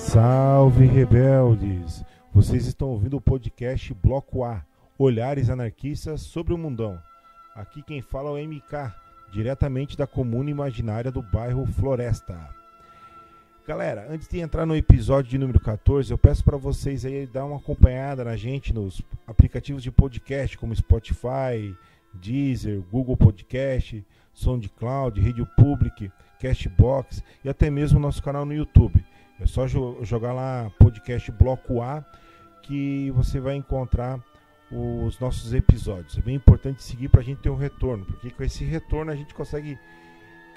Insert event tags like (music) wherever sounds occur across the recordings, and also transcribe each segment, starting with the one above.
Salve rebeldes! Vocês estão ouvindo o podcast Bloco A, Olhares Anarquistas sobre o Mundão. Aqui quem fala é o MK, diretamente da comuna imaginária do bairro Floresta. Galera, antes de entrar no episódio de número 14, eu peço para vocês aí dar uma acompanhada na gente nos aplicativos de podcast como Spotify, Deezer, Google Podcast, SoundCloud, Radio Public, Castbox e até mesmo nosso canal no YouTube. É só jo jogar lá podcast Bloco A que você vai encontrar os nossos episódios. É bem importante seguir para a gente ter um retorno, porque com esse retorno a gente consegue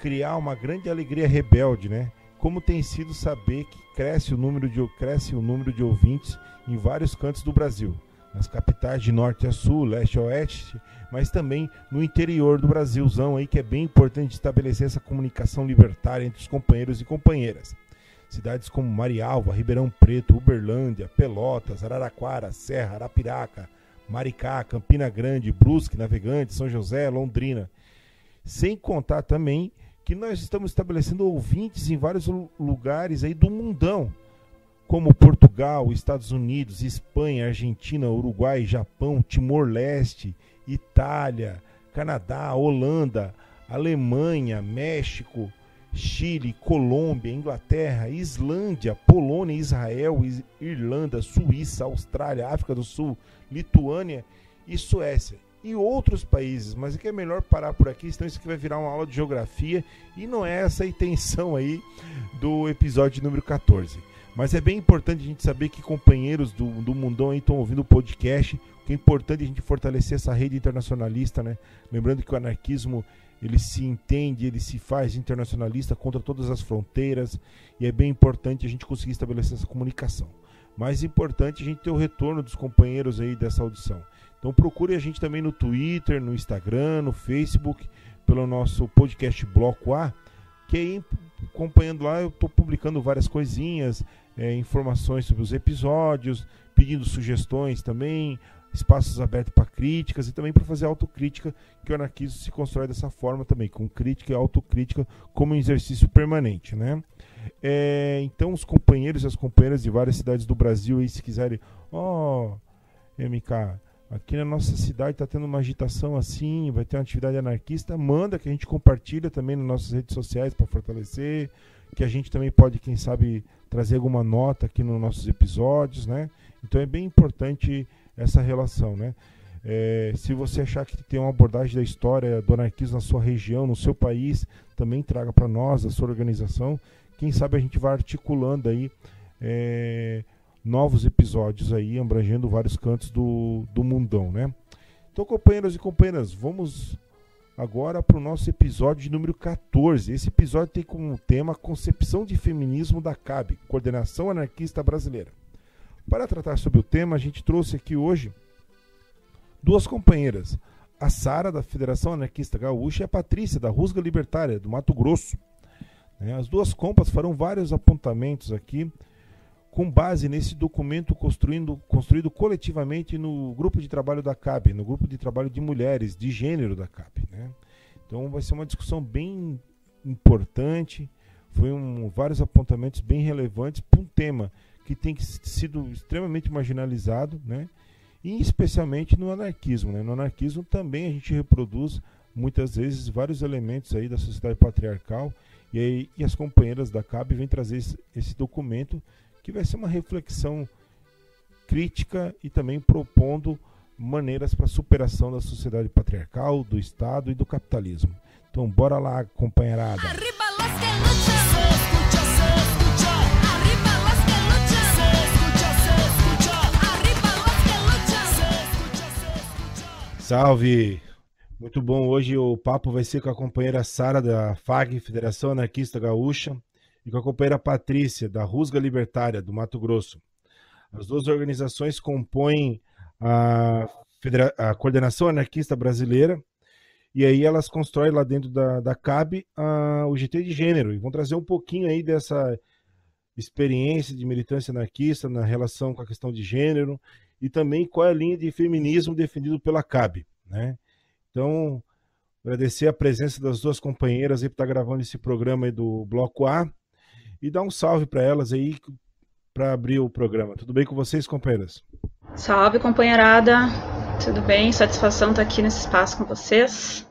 criar uma grande alegria rebelde, né? Como tem sido saber que cresce o número de, cresce o número de ouvintes em vários cantos do Brasil, nas capitais de norte a sul, leste a oeste, mas também no interior do Brasilzão aí que é bem importante estabelecer essa comunicação libertária entre os companheiros e companheiras. Cidades como Marialva, Ribeirão Preto, Uberlândia, Pelotas, Araraquara, Serra, Arapiraca, Maricá, Campina Grande, Brusque, Navegante, São José, Londrina. Sem contar também que nós estamos estabelecendo ouvintes em vários lugares aí do mundão, como Portugal, Estados Unidos, Espanha, Argentina, Uruguai, Japão, Timor-Leste, Itália, Canadá, Holanda, Alemanha, México, Chile, Colômbia, Inglaterra, Islândia, Polônia, Israel, Irlanda, Suíça, Austrália, África do Sul, Lituânia e Suécia. E outros países, mas aqui é melhor parar por aqui, senão isso aqui vai virar uma aula de geografia e não é essa a intenção aí do episódio número 14. Mas é bem importante a gente saber que companheiros do, do mundão estão ouvindo o podcast, que é importante a gente fortalecer essa rede internacionalista, né? Lembrando que o anarquismo ele se entende, ele se faz internacionalista contra todas as fronteiras e é bem importante a gente conseguir estabelecer essa comunicação. Mais importante a gente ter o retorno dos companheiros aí dessa audição. Então procure a gente também no Twitter, no Instagram, no Facebook, pelo nosso podcast Bloco A, que aí acompanhando lá eu estou publicando várias coisinhas, é, informações sobre os episódios, pedindo sugestões também, espaços abertos para críticas e também para fazer autocrítica, que o anarquismo se constrói dessa forma também, com crítica e autocrítica como um exercício permanente, né? É, então os companheiros e as companheiras de várias cidades do Brasil aí, se quiserem, ó, oh, MK, aqui na nossa cidade está tendo uma agitação assim, vai ter uma atividade anarquista, manda que a gente compartilha também nas nossas redes sociais para fortalecer, que a gente também pode, quem sabe, trazer alguma nota aqui nos nossos episódios, né? Então é bem importante essa relação, né? É, se você achar que tem uma abordagem da história do anarquismo na sua região, no seu país, também traga para nós, a sua organização. Quem sabe a gente vai articulando aí é, novos episódios aí, abrangendo vários cantos do, do mundão, né? Então, companheiros e companheiras, vamos agora para o nosso episódio de número 14. Esse episódio tem como tema Concepção de Feminismo da CAB, Coordenação Anarquista Brasileira. Para tratar sobre o tema, a gente trouxe aqui hoje duas companheiras, a Sara, da Federação Anarquista Gaúcha, e a Patrícia, da Rusga Libertária, do Mato Grosso. Né, as duas compas farão vários apontamentos aqui, com base nesse documento construindo, construído coletivamente no grupo de trabalho da CAB, no grupo de trabalho de mulheres, de gênero da CAB. Né? Então vai ser uma discussão bem importante, foi um, vários apontamentos bem relevantes para um tema que tem sido extremamente marginalizado, né? E especialmente no anarquismo, né? No anarquismo também a gente reproduz muitas vezes vários elementos aí da sociedade patriarcal e, aí, e as companheiras da CAB vêm trazer esse, esse documento que vai ser uma reflexão crítica e também propondo maneiras para superação da sociedade patriarcal, do Estado e do capitalismo. Então, bora lá, companheirada. Arriba, Salve! Muito bom. Hoje o papo vai ser com a companheira Sara da FAG, Federação Anarquista Gaúcha, e com a companheira Patrícia, da Rusga Libertária, do Mato Grosso. As duas organizações compõem a, Federa a Coordenação Anarquista Brasileira, e aí elas constroem lá dentro da, da CAB a, o GT de gênero, e vão trazer um pouquinho aí dessa experiência de militância anarquista na relação com a questão de gênero e também qual é a linha de feminismo defendido pela CAB. Né? Então, agradecer a presença das duas companheiras aí por estar gravando esse programa aí do Bloco A e dar um salve para elas aí, para abrir o programa. Tudo bem com vocês, companheiras? Salve, companheirada. Tudo bem? Satisfação estar aqui nesse espaço com vocês.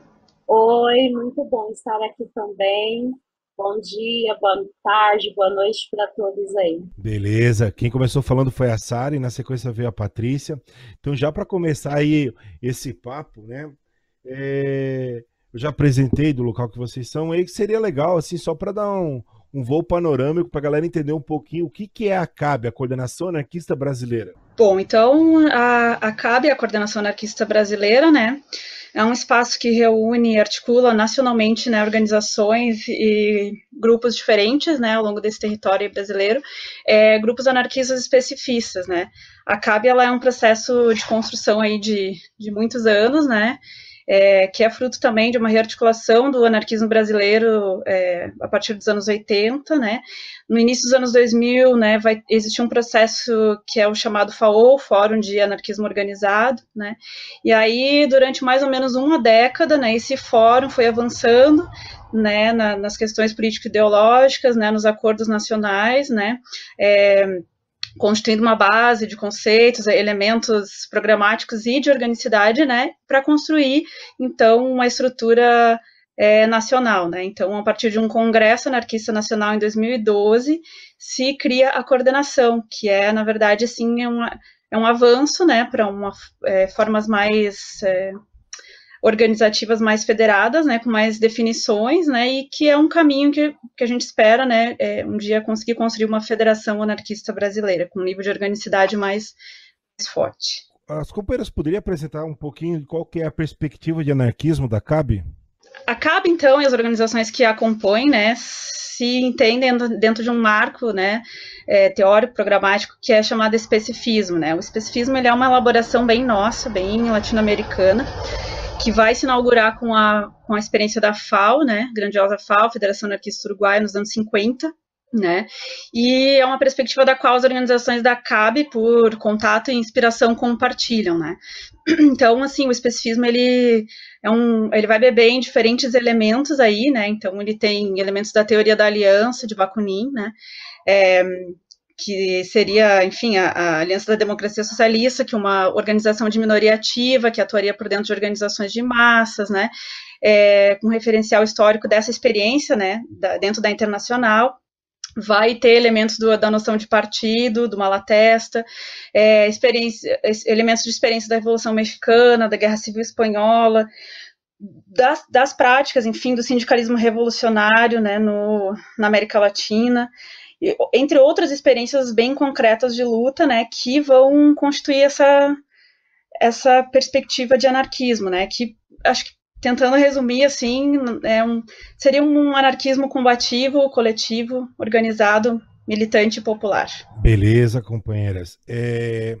Oi, muito bom estar aqui também. Bom dia, boa tarde, boa noite para todos aí. Beleza. Quem começou falando foi a Sara e na sequência veio a Patrícia. Então, já para começar aí esse papo, né? É... Eu já apresentei do local que vocês são, aí que seria legal, assim, só para dar um, um voo panorâmico para a galera entender um pouquinho o que, que é a CAB, a Coordenação Anarquista Brasileira. Bom, então a, a CAB, a Coordenação Anarquista Brasileira, né? É um espaço que reúne e articula nacionalmente né, organizações e grupos diferentes né, ao longo desse território brasileiro, é, grupos anarquistas especificistas. Né. A CAB ela é um processo de construção aí de, de muitos anos, né, é, que é fruto também de uma rearticulação do anarquismo brasileiro é, a partir dos anos 80, né? No início dos anos 2000, né, vai existir um processo que é o chamado FAO, Fórum de Anarquismo Organizado, né? E aí, durante mais ou menos uma década, né, esse fórum foi avançando, né, na, nas questões político-ideológicas, né, nos acordos nacionais, né? É, constituindo uma base de conceitos, elementos programáticos e de organicidade, né, para construir, então, uma estrutura é, nacional, né, então, a partir de um congresso anarquista nacional em 2012, se cria a coordenação, que é, na verdade, sim, é, uma, é um avanço, né, para é, formas mais é, organizativas mais federadas, né, com mais definições, né, e que é um caminho que, que a gente espera, né, é, um dia conseguir construir uma federação anarquista brasileira, com um nível de organicidade mais, mais forte. As companheiras poderiam apresentar um pouquinho qual que é a perspectiva de anarquismo da CAB? A CAB, então, e as organizações que a compõem, né, se entendem dentro de um marco, né, é, teórico, programático, que é chamado especificismo, né. O especificismo, ele é uma elaboração bem nossa, bem latino-americana, que vai se inaugurar com a, com a experiência da FAO, né, grandiosa FAO, Federação Anarquista Uruguaia, nos anos 50, né, e é uma perspectiva da qual as organizações da CAB, por contato e inspiração, compartilham, né. Então, assim, o especificismo, ele, é um, ele vai beber em diferentes elementos aí, né, então ele tem elementos da teoria da aliança, de Bakunin, né, é, que seria, enfim, a, a, Aliança da Democracia Socialista, que é uma organização de minoria ativa, que atuaria por dentro de organizações de massas, né, é, com referencial histórico dessa experiência, né, da, dentro da internacional, vai ter elementos do, da noção de partido, do malatesta, é, elementos de experiência da Revolução Mexicana, da Guerra Civil Espanhola, das, das práticas, enfim, do sindicalismo revolucionário, né, no, na América Latina, entre outras experiências bem concretas de luta, né, que vão constituir essa, essa perspectiva de anarquismo, né, que acho que tentando resumir assim, é um, seria um anarquismo combativo, coletivo, organizado, militante e popular. Beleza, companheiras. É,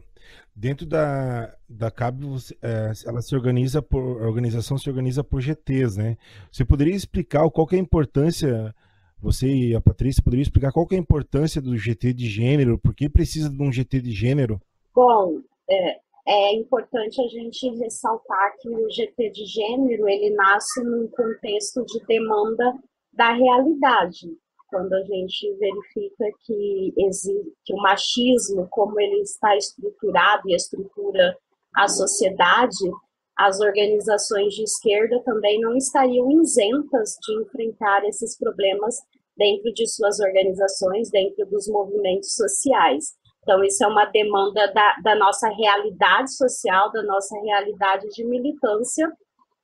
dentro da, da CAB, é, ela se organiza por, a organização se organiza por GTs, né? Você poderia explicar qual é a importância você e a Patrícia poderiam explicar qual é a importância do GT de gênero? Por que precisa de um GT de gênero? Bom, é, é importante a gente ressaltar que o GT de gênero ele nasce num contexto de demanda da realidade. Quando a gente verifica que, existe, que o machismo, como ele está estruturado e estrutura a sociedade, as organizações de esquerda também não estariam isentas de enfrentar esses problemas dentro de suas organizações, dentro dos movimentos sociais. Então, isso é uma demanda da, da nossa realidade social, da nossa realidade de militância,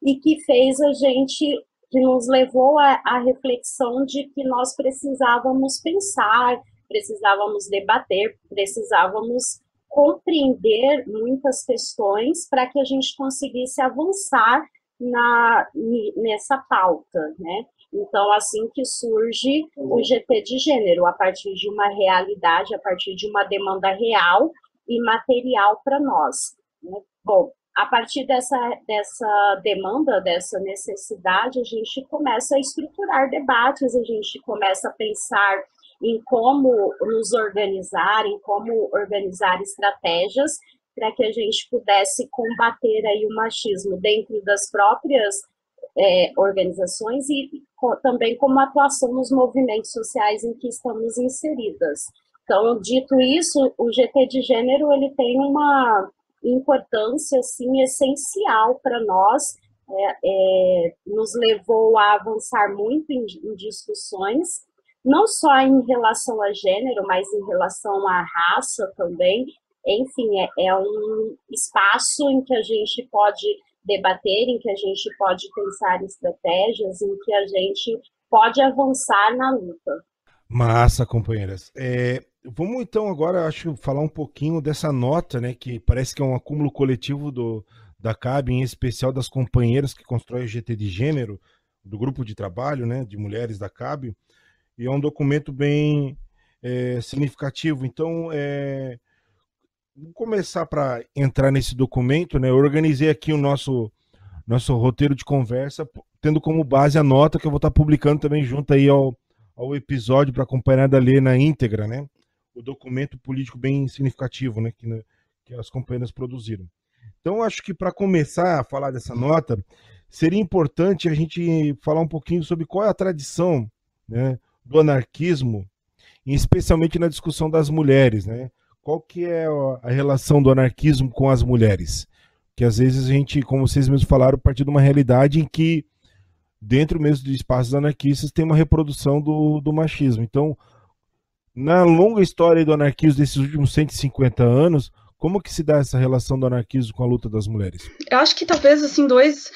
e que fez a gente, que nos levou à reflexão de que nós precisávamos pensar, precisávamos debater, precisávamos compreender muitas questões para que a gente conseguisse avançar na, nessa pauta, né? Então, assim que surge o GT de gênero, a partir de uma realidade, a partir de uma demanda real e material para nós. Né? Bom, a partir dessa, dessa demanda, dessa necessidade, a gente começa a estruturar debates, a gente começa a pensar em como nos organizar, em como organizar estratégias para que a gente pudesse combater aí o machismo dentro das próprias é, organizações e também como atuação nos movimentos sociais em que estamos inseridas. Então, dito isso, o GT de gênero ele tem uma importância assim essencial para nós, é, é, nos levou a avançar muito em, em, discussões, não só em relação a gênero, mas em relação à raça também. Enfim, é, é um espaço em que a gente pode debater, em que a gente pode pensar estratégias, em que a gente pode avançar na luta. Massa, companheiras. É, vamos então agora, acho, falar um pouquinho dessa nota, né, que parece que é um acúmulo coletivo do, da CAB, em especial das companheiras que constroem o GT de gênero, do grupo de trabalho, né, de mulheres da CAB, e é um documento bem é, significativo. Então, é, vou começar para entrar nesse documento, né, eu organizei aqui o nosso nosso roteiro de conversa, tendo como base a nota que eu vou estar publicando também junto aí ao, ao episódio para acompanhar da lei na íntegra, né? O documento político bem significativo, né? Que, né, que as companheiras produziram. Então, acho que para começar a falar dessa nota, seria importante a gente falar um pouquinho sobre qual é a tradição né, do anarquismo, especialmente na discussão das mulheres, né? Qual que é a relação do anarquismo com as mulheres? que às vezes a gente, como vocês mesmos falaram, partir de uma realidade em que dentro mesmo de espaços anarquistas tem uma reprodução do, do machismo. Então, na longa história do anarquismo desses últimos 150 anos, como que se dá essa relação do anarquismo com a luta das mulheres? Eu acho que talvez assim dois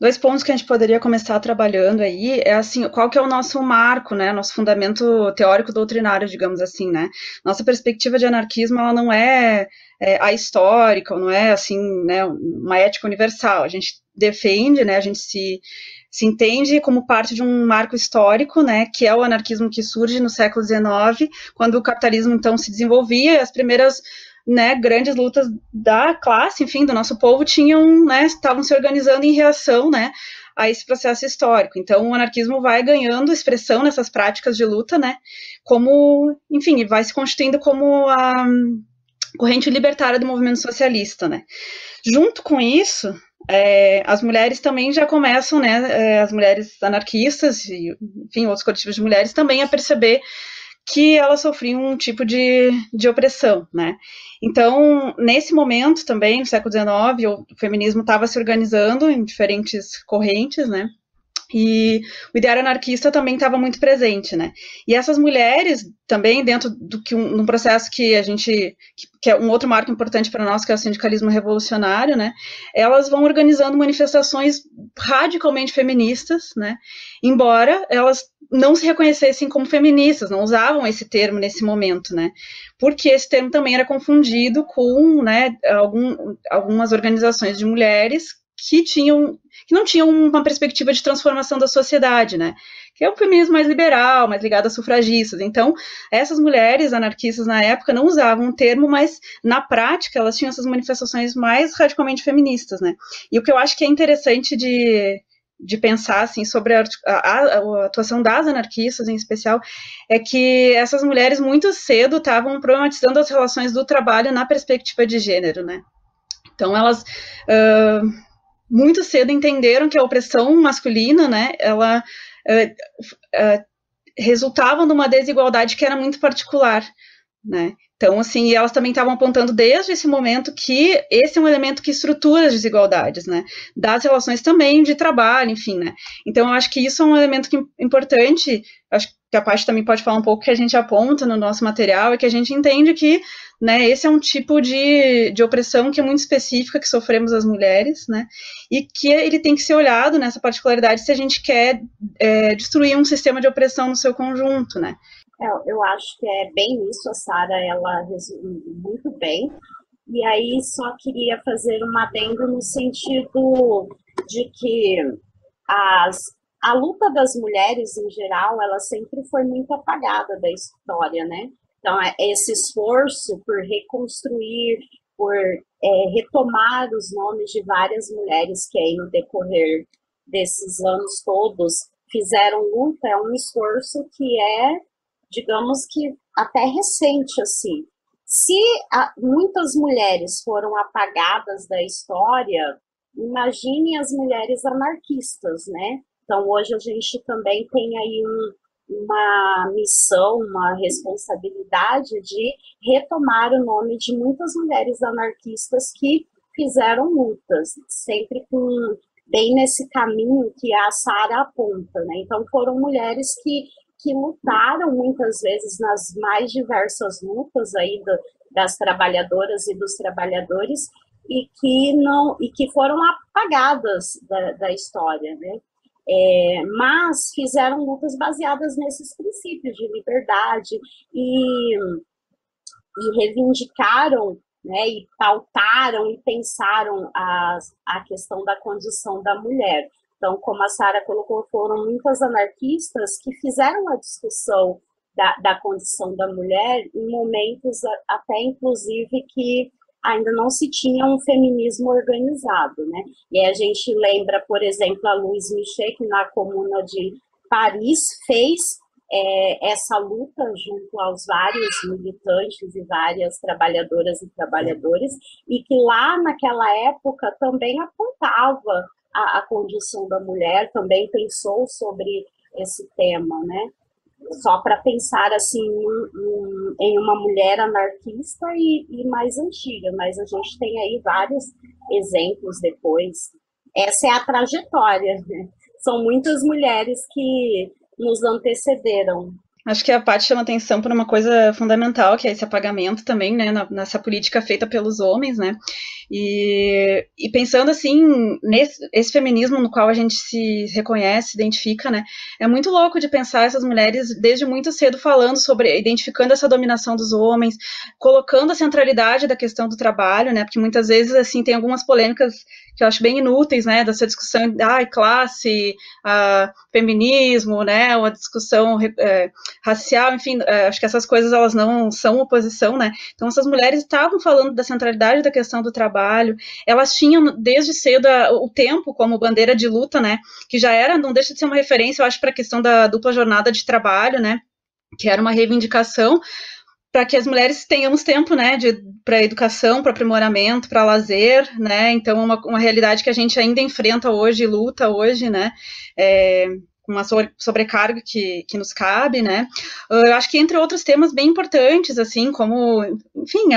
dois pontos que a gente poderia começar trabalhando aí é assim, qual que é o nosso marco, né, nosso fundamento teórico doutrinário, digamos assim, né? Nossa perspectiva de anarquismo, ela não é, é a histórica, não é assim, né, uma ética universal. A gente defende, né, a gente se se entende como parte de um marco histórico, né, que é o anarquismo que surge no século XIX, quando o capitalismo então se desenvolvia, e as primeiras né, grandes lutas da classe, enfim, do nosso povo tinham, né, estavam se organizando em reação, né, a esse processo histórico. Então, o anarquismo vai ganhando expressão nessas práticas de luta, né, como, enfim, vai se constituindo como a corrente libertária do movimento socialista, né. Junto com isso, é, as mulheres também já começam, né, é, as mulheres anarquistas e, enfim, outros coletivos de mulheres também a perceber que elas sofriam um tipo de, de opressão, né? Então, nesse momento também, no século XIX, o feminismo estava se organizando em diferentes correntes, né? E o ideário anarquista também estava muito presente, né? E essas mulheres também dentro do que um, um processo que a gente que, que, é um outro marco importante para nós que é o sindicalismo revolucionário, né? Elas vão organizando manifestações radicalmente feministas, né? Embora elas não se reconhecessem como feministas, não usavam esse termo nesse momento, né? Porque esse termo também era confundido com, né, algum, algumas organizações de mulheres que tinham que não tinham uma perspectiva de transformação da sociedade, né? Que é um feminismo mais liberal, mais ligado a sufragistas. Então, essas mulheres anarquistas na época não usavam o termo, mas na prática elas tinham essas manifestações mais radicalmente feministas, né? E o que eu acho que é interessante de, de pensar assim sobre a, a, a, atuação das anarquistas em especial é que essas mulheres muito cedo estavam problematizando as relações do trabalho na perspectiva de gênero, né? Então elas uh, muito cedo entenderam que a opressão masculina, né, ela uh, uh, resultava numa desigualdade que era muito particular, né? Então, assim, elas também estavam apontando desde esse momento que esse é um elemento que estrutura as desigualdades, né? Das relações também de trabalho, enfim, né? Então, eu acho que isso é um elemento que, importante, acho que a parte também pode falar um pouco que a gente aponta no nosso material, é que a gente entende que né, esse é um tipo de, de opressão que é muito específica que sofremos as mulheres, né, e que ele tem que ser olhado nessa particularidade se a gente quer é, destruir um sistema de opressão no seu conjunto, né. É, eu acho que é bem isso, a Sara, ela resumiu muito bem, e aí só queria fazer um adendo no sentido de que as, a luta das mulheres em geral, ela sempre foi muito apagada da história, né? Então, é esse esforço por reconstruir, por é, retomar os nomes de várias mulheres que aí no decorrer desses anos todos fizeram luta, é um esforço que é, digamos que até recente, assim. Se a, muitas mulheres foram apagadas da história, imagine as mulheres anarquistas, né? Então, hoje a gente também tem aí um, uma missão, uma responsabilidade de retomar o nome de muitas mulheres anarquistas que fizeram lutas, sempre com bem nesse caminho que a Sara aponta, né? Então foram mulheres que que lutaram muitas vezes nas mais diversas lutas aí do, das trabalhadoras e dos trabalhadores e que não e que foram apagadas da, da história, né? É, mas fizeram lutas baseadas nesses princípios de liberdade e, e reivindicaram né, e pautaram e pensaram a, a questão da condição da mulher. Então, como a Sara colocou, foram muitas anarquistas que fizeram a discussão da, da condição da mulher em momentos até, inclusive, que ainda não se tinha um feminismo organizado, né? E a gente lembra, por exemplo, a Louise Michel, que na Comuna de Paris fez é, essa luta junto aos vários militantes e várias trabalhadoras e trabalhadores, e que lá naquela época também apontava a, a condição da mulher, também pensou sobre esse tema, né? só para pensar assim em, em, uma mulher anarquista e, e, mais antiga, mas a gente tem aí vários exemplos depois. Essa é a trajetória. Né? São muitas mulheres que nos antecederam Acho que a parte chama atenção por uma coisa fundamental, que é esse apagamento também, né, nessa política feita pelos homens, né, e, e pensando assim, nesse esse feminismo no qual a gente se reconhece, se identifica, né, é muito louco de pensar essas mulheres desde muito cedo falando sobre, identificando essa dominação dos homens, colocando a centralidade da questão do trabalho, né, porque muitas vezes, assim, tem algumas polêmicas que eu acho bem inúteis, né, dessa discussão, ah, classe, ah, feminismo, né, uma discussão é, racial, enfim, é, acho que essas coisas elas não são oposição, né? Então essas mulheres estavam falando da centralidade da questão do trabalho, elas tinham desde cedo a, o tempo como bandeira de luta, né? Que já era, não deixa de ser uma referência, eu acho, para a questão da dupla jornada de trabalho, né? Que era uma reivindicação para que as mulheres tenhamos tempo, né, para educação, para aprimoramento, para lazer, né, então uma, uma realidade que a gente ainda enfrenta hoje, luta hoje, né, é, uma sobrecarga que, que nos cabe, né? Eu acho que entre outros temas bem importantes, assim, como, enfim,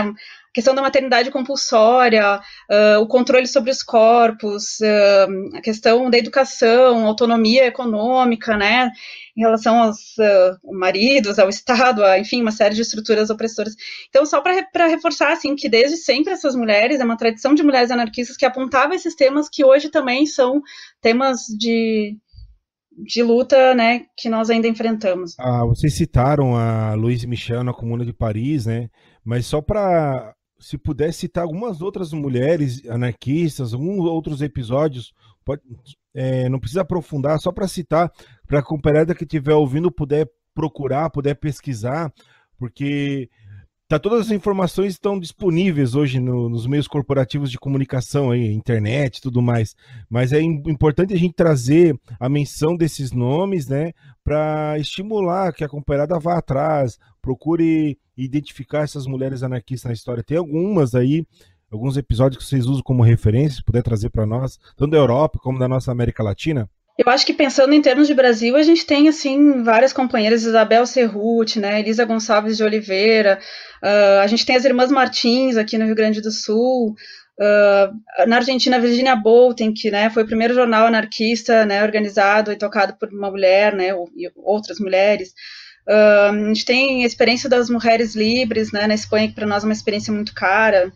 questão da maternidade compulsória, uh, o controle sobre os corpos, uh, a questão da educação, autonomia econômica, né? Em relação aos uh, maridos, ao Estado, a, enfim, uma série de estruturas opressoras. Então, só para reforçar, assim, que desde sempre essas mulheres, é uma tradição de mulheres anarquistas que apontava esses temas que hoje também são temas de, de luta, né, que nós ainda enfrentamos. Ah, vocês citaram a Louise Michel na Comuna de Paris, né? Mas só para se puder citar algumas outras mulheres anarquistas, alguns outros episódios, pode, é, não precisa aprofundar, só para citar, para a companheira que estiver ouvindo puder procurar, puder pesquisar, porque Tá, todas as informações estão disponíveis hoje no, nos meios corporativos de comunicação, aí, internet e tudo mais. Mas é importante a gente trazer a menção desses nomes, né, para estimular que a companheirada vá atrás, procure identificar essas mulheres anarquistas na história. Tem algumas aí, alguns episódios que vocês usam como referência, se puder trazer para nós, tanto da Europa como da nossa América Latina. Eu acho que pensando em termos de Brasil, a gente tem assim várias companheiras, Isabel Cerruti, né, Elisa Gonçalves de Oliveira, uh, a gente tem as irmãs Martins aqui no Rio Grande do Sul, uh, na Argentina, Virginia Bolten, que né, foi o primeiro jornal anarquista né, organizado e tocado por uma mulher, né, e outras mulheres. Uh, a gente tem a experiência das mulheres livres né, na Espanha, que para nós é uma experiência muito cara.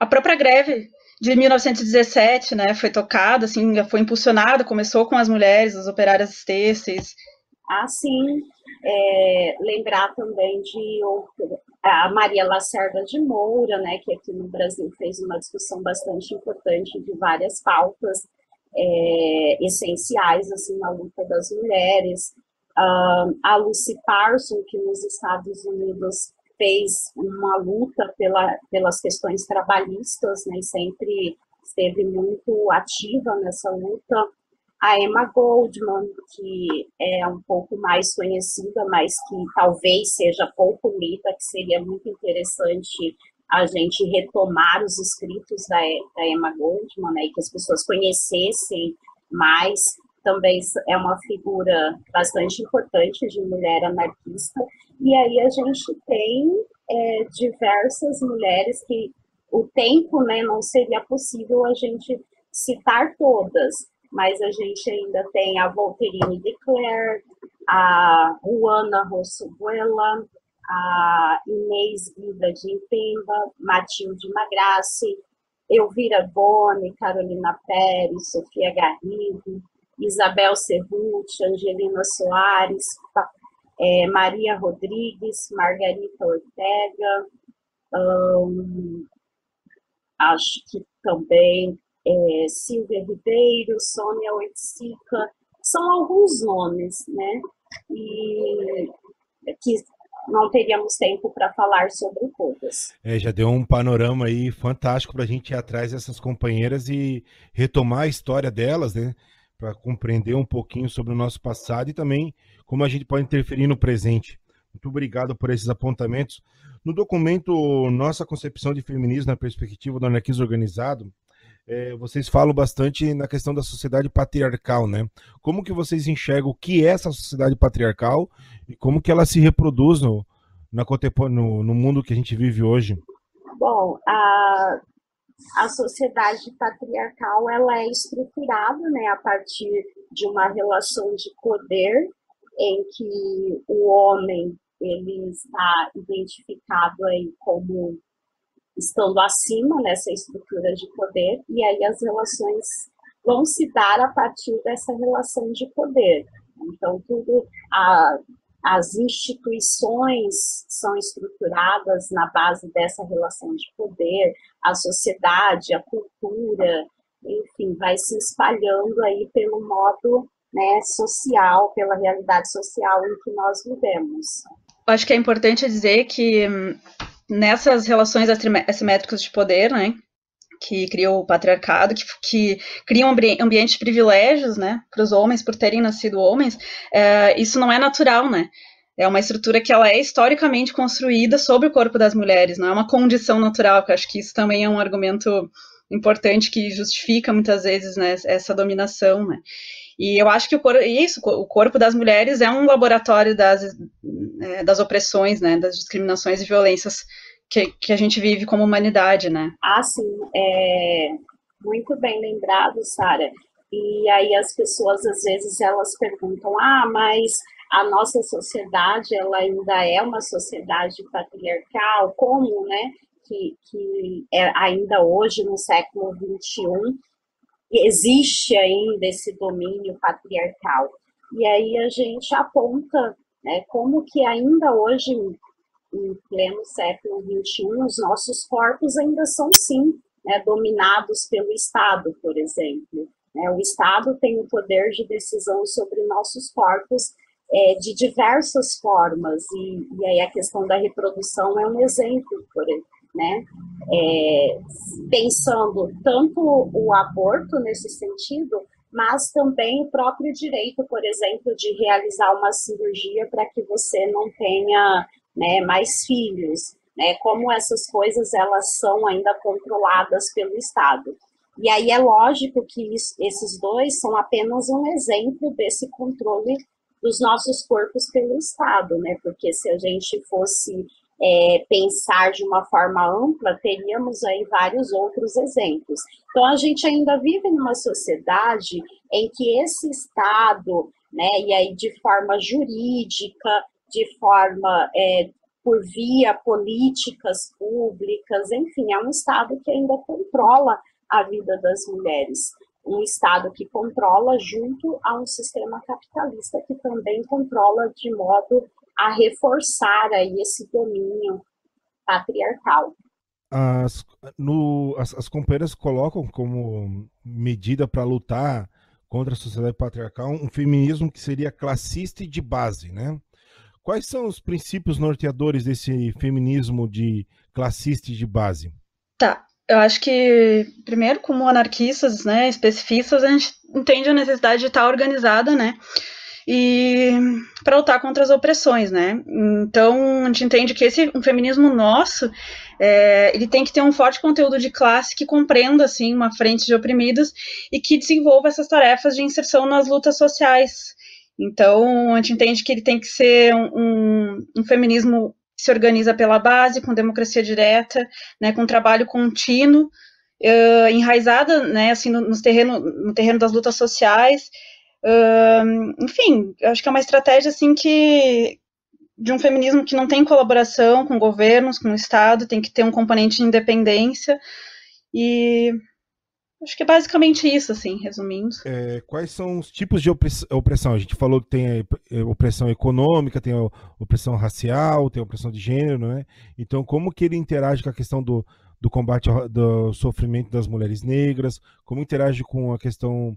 a própria greve de 1917, né, foi tocada, assim, foi impulsionada, começou com as mulheres, as operárias têxteis. Ah, sim. É, lembrar também de a Maria Lacerda de Moura, né, que aqui no Brasil fez uma discussão bastante importante de várias pautas é, essenciais assim na luta das mulheres. Uh, a Lucy Parson, que nos Estados Unidos fez uma luta pela, pelas questões trabalhistas, né, e sempre esteve muito ativa nessa luta. A Emma Goldman, que é um pouco mais conhecida, mas que talvez seja pouco lida, que seria muito interessante a gente retomar os escritos da, da Emma Goldman, né, e que as pessoas conhecessem mais também é uma figura bastante importante de mulher anarquista. E aí a gente tem é, diversas mulheres que o tempo né, não seria possível a gente citar todas, mas a gente ainda tem a Volterine de Clare, a Juana Rossuela, a Inês Vida de Impemba, Matilde Magrassi, Elvira Boni, Carolina Pérez, Sofia Garrido, Isabel Cerruti, Angelina Soares, é, Maria Rodrigues, Margarita Ortega, acho que também é, Silvia Ribeiro, Sônia Oiticica, são alguns nomes, né? E que não teríamos tempo para falar sobre todas. É, já deu um panorama aí fantástico para a gente ir atrás dessas companheiras e retomar a história delas, né? Para compreender um pouquinho sobre o nosso passado e também como a gente pode interferir no presente. Muito obrigado por esses apontamentos. No documento Nossa Concepção de Feminismo na Perspectiva do Anarquismo Organizado, é, vocês falam bastante na questão da sociedade patriarcal, né? Como que vocês enxergam o que é essa sociedade patriarcal e como que ela se reproduz no, na, no, no mundo que a gente vive hoje? Bom, a, a sociedade patriarcal ela é estruturada né, a partir de uma relação de poder em que o homem ele está identificado aí como estando acima nessa estrutura de poder, e aí as relações vão se dar a partir dessa relação de poder. Então, tudo, a, as instituições são estruturadas na base dessa relação de poder, a sociedade, a cultura, enfim, vai se espalhando aí pelo modo né, social, pela realidade social em que nós vivemos. Acho que é importante dizer que hum, nessas relações assimétricas de poder, né, que criou o patriarcado, que, que cria um ambiente de privilégios, né, para os homens por terem nascido homens, é, isso não é natural, né? É uma estrutura que ela é historicamente construída sobre o corpo das mulheres, não é uma condição natural, que acho que isso também é um argumento importante que justifica muitas vezes né, essa dominação, né? E eu acho que o corpo, isso, o corpo das mulheres é um laboratório das, é, das opressões, né, das discriminações e violências que, que a gente vive como humanidade, né? Ah, sim, é muito bem lembrado, Sara. E aí as pessoas às vezes elas perguntam: "Ah, mas a nossa sociedade ela ainda é uma sociedade patriarcal, como, né? Que, que é ainda hoje no século 21 existe ainda esse domínio patriarcal. E aí a gente aponta né, como que ainda hoje, em pleno século XXI, os nossos corpos ainda são, sim, né, dominados pelo Estado, por exemplo. Né, o Estado tem o poder de decisão sobre nossos corpos é, de diversas formas, e, e aí a questão da reprodução é um exemplo, por, né? É, pensando tanto o aborto nesse sentido, mas também o próprio direito, por exemplo, de realizar uma cirurgia para que você não tenha né, mais filhos, né? Como essas coisas elas são ainda controladas pelo Estado. E aí é lógico que isso, esses dois são apenas um exemplo desse controle dos nossos corpos pelo Estado, né? Porque se a gente fosse é, pensar de uma forma ampla, teríamos aí vários outros exemplos. Então, a gente ainda vive numa sociedade em que esse Estado, né, e aí de forma jurídica, de forma é, por via políticas públicas, enfim, é um Estado que ainda controla a vida das mulheres. Um Estado que controla junto a um sistema capitalista que também controla de modo a reforçar aí esse domínio patriarcal. As, no, as, as companheiras colocam como medida para lutar contra a sociedade patriarcal um feminismo que seria classista e de base, né? Quais são os princípios norteadores desse feminismo de classista e de base? Tá, eu acho que, primeiro, como anarquistas, né, especificistas, a gente entende a necessidade de estar organizada, né, e para lutar contra as opressões, né? Então a gente entende que esse um feminismo nosso é, ele tem que ter um forte conteúdo de classe que compreenda assim uma frente de oprimidos e que desenvolva essas tarefas de inserção nas lutas sociais. Então a gente entende que ele tem que ser um, um, feminismo que se organiza pela base, com democracia direta, né, com trabalho contínuo, uh, enraizada, né, assim no, no terreno no terreno das lutas sociais. Uh, enfim, acho que é uma estratégia assim que de um feminismo que não tem colaboração com governos, com o Estado, tem que ter um componente de independência. E acho que é basicamente isso, assim, resumindo. É, quais são os tipos de opressão? A gente falou que tem a opressão econômica, tem a opressão racial, tem a opressão de gênero, né? Então, como que ele interage com a questão do, do combate ao do sofrimento das mulheres negras? Como interage com a questão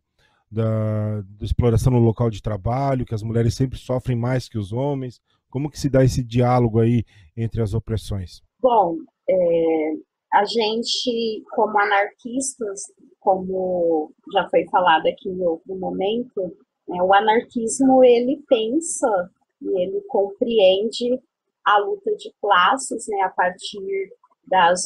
da, da, exploração no local de trabalho, que as mulheres sempre sofrem mais que os homens. Como que se dá esse diálogo aí entre as opressões? Bom, é, a gente, como anarquistas, como já foi falado aqui em outro momento, né, o anarquismo ele pensa e ele compreende a luta de classes né, a partir das,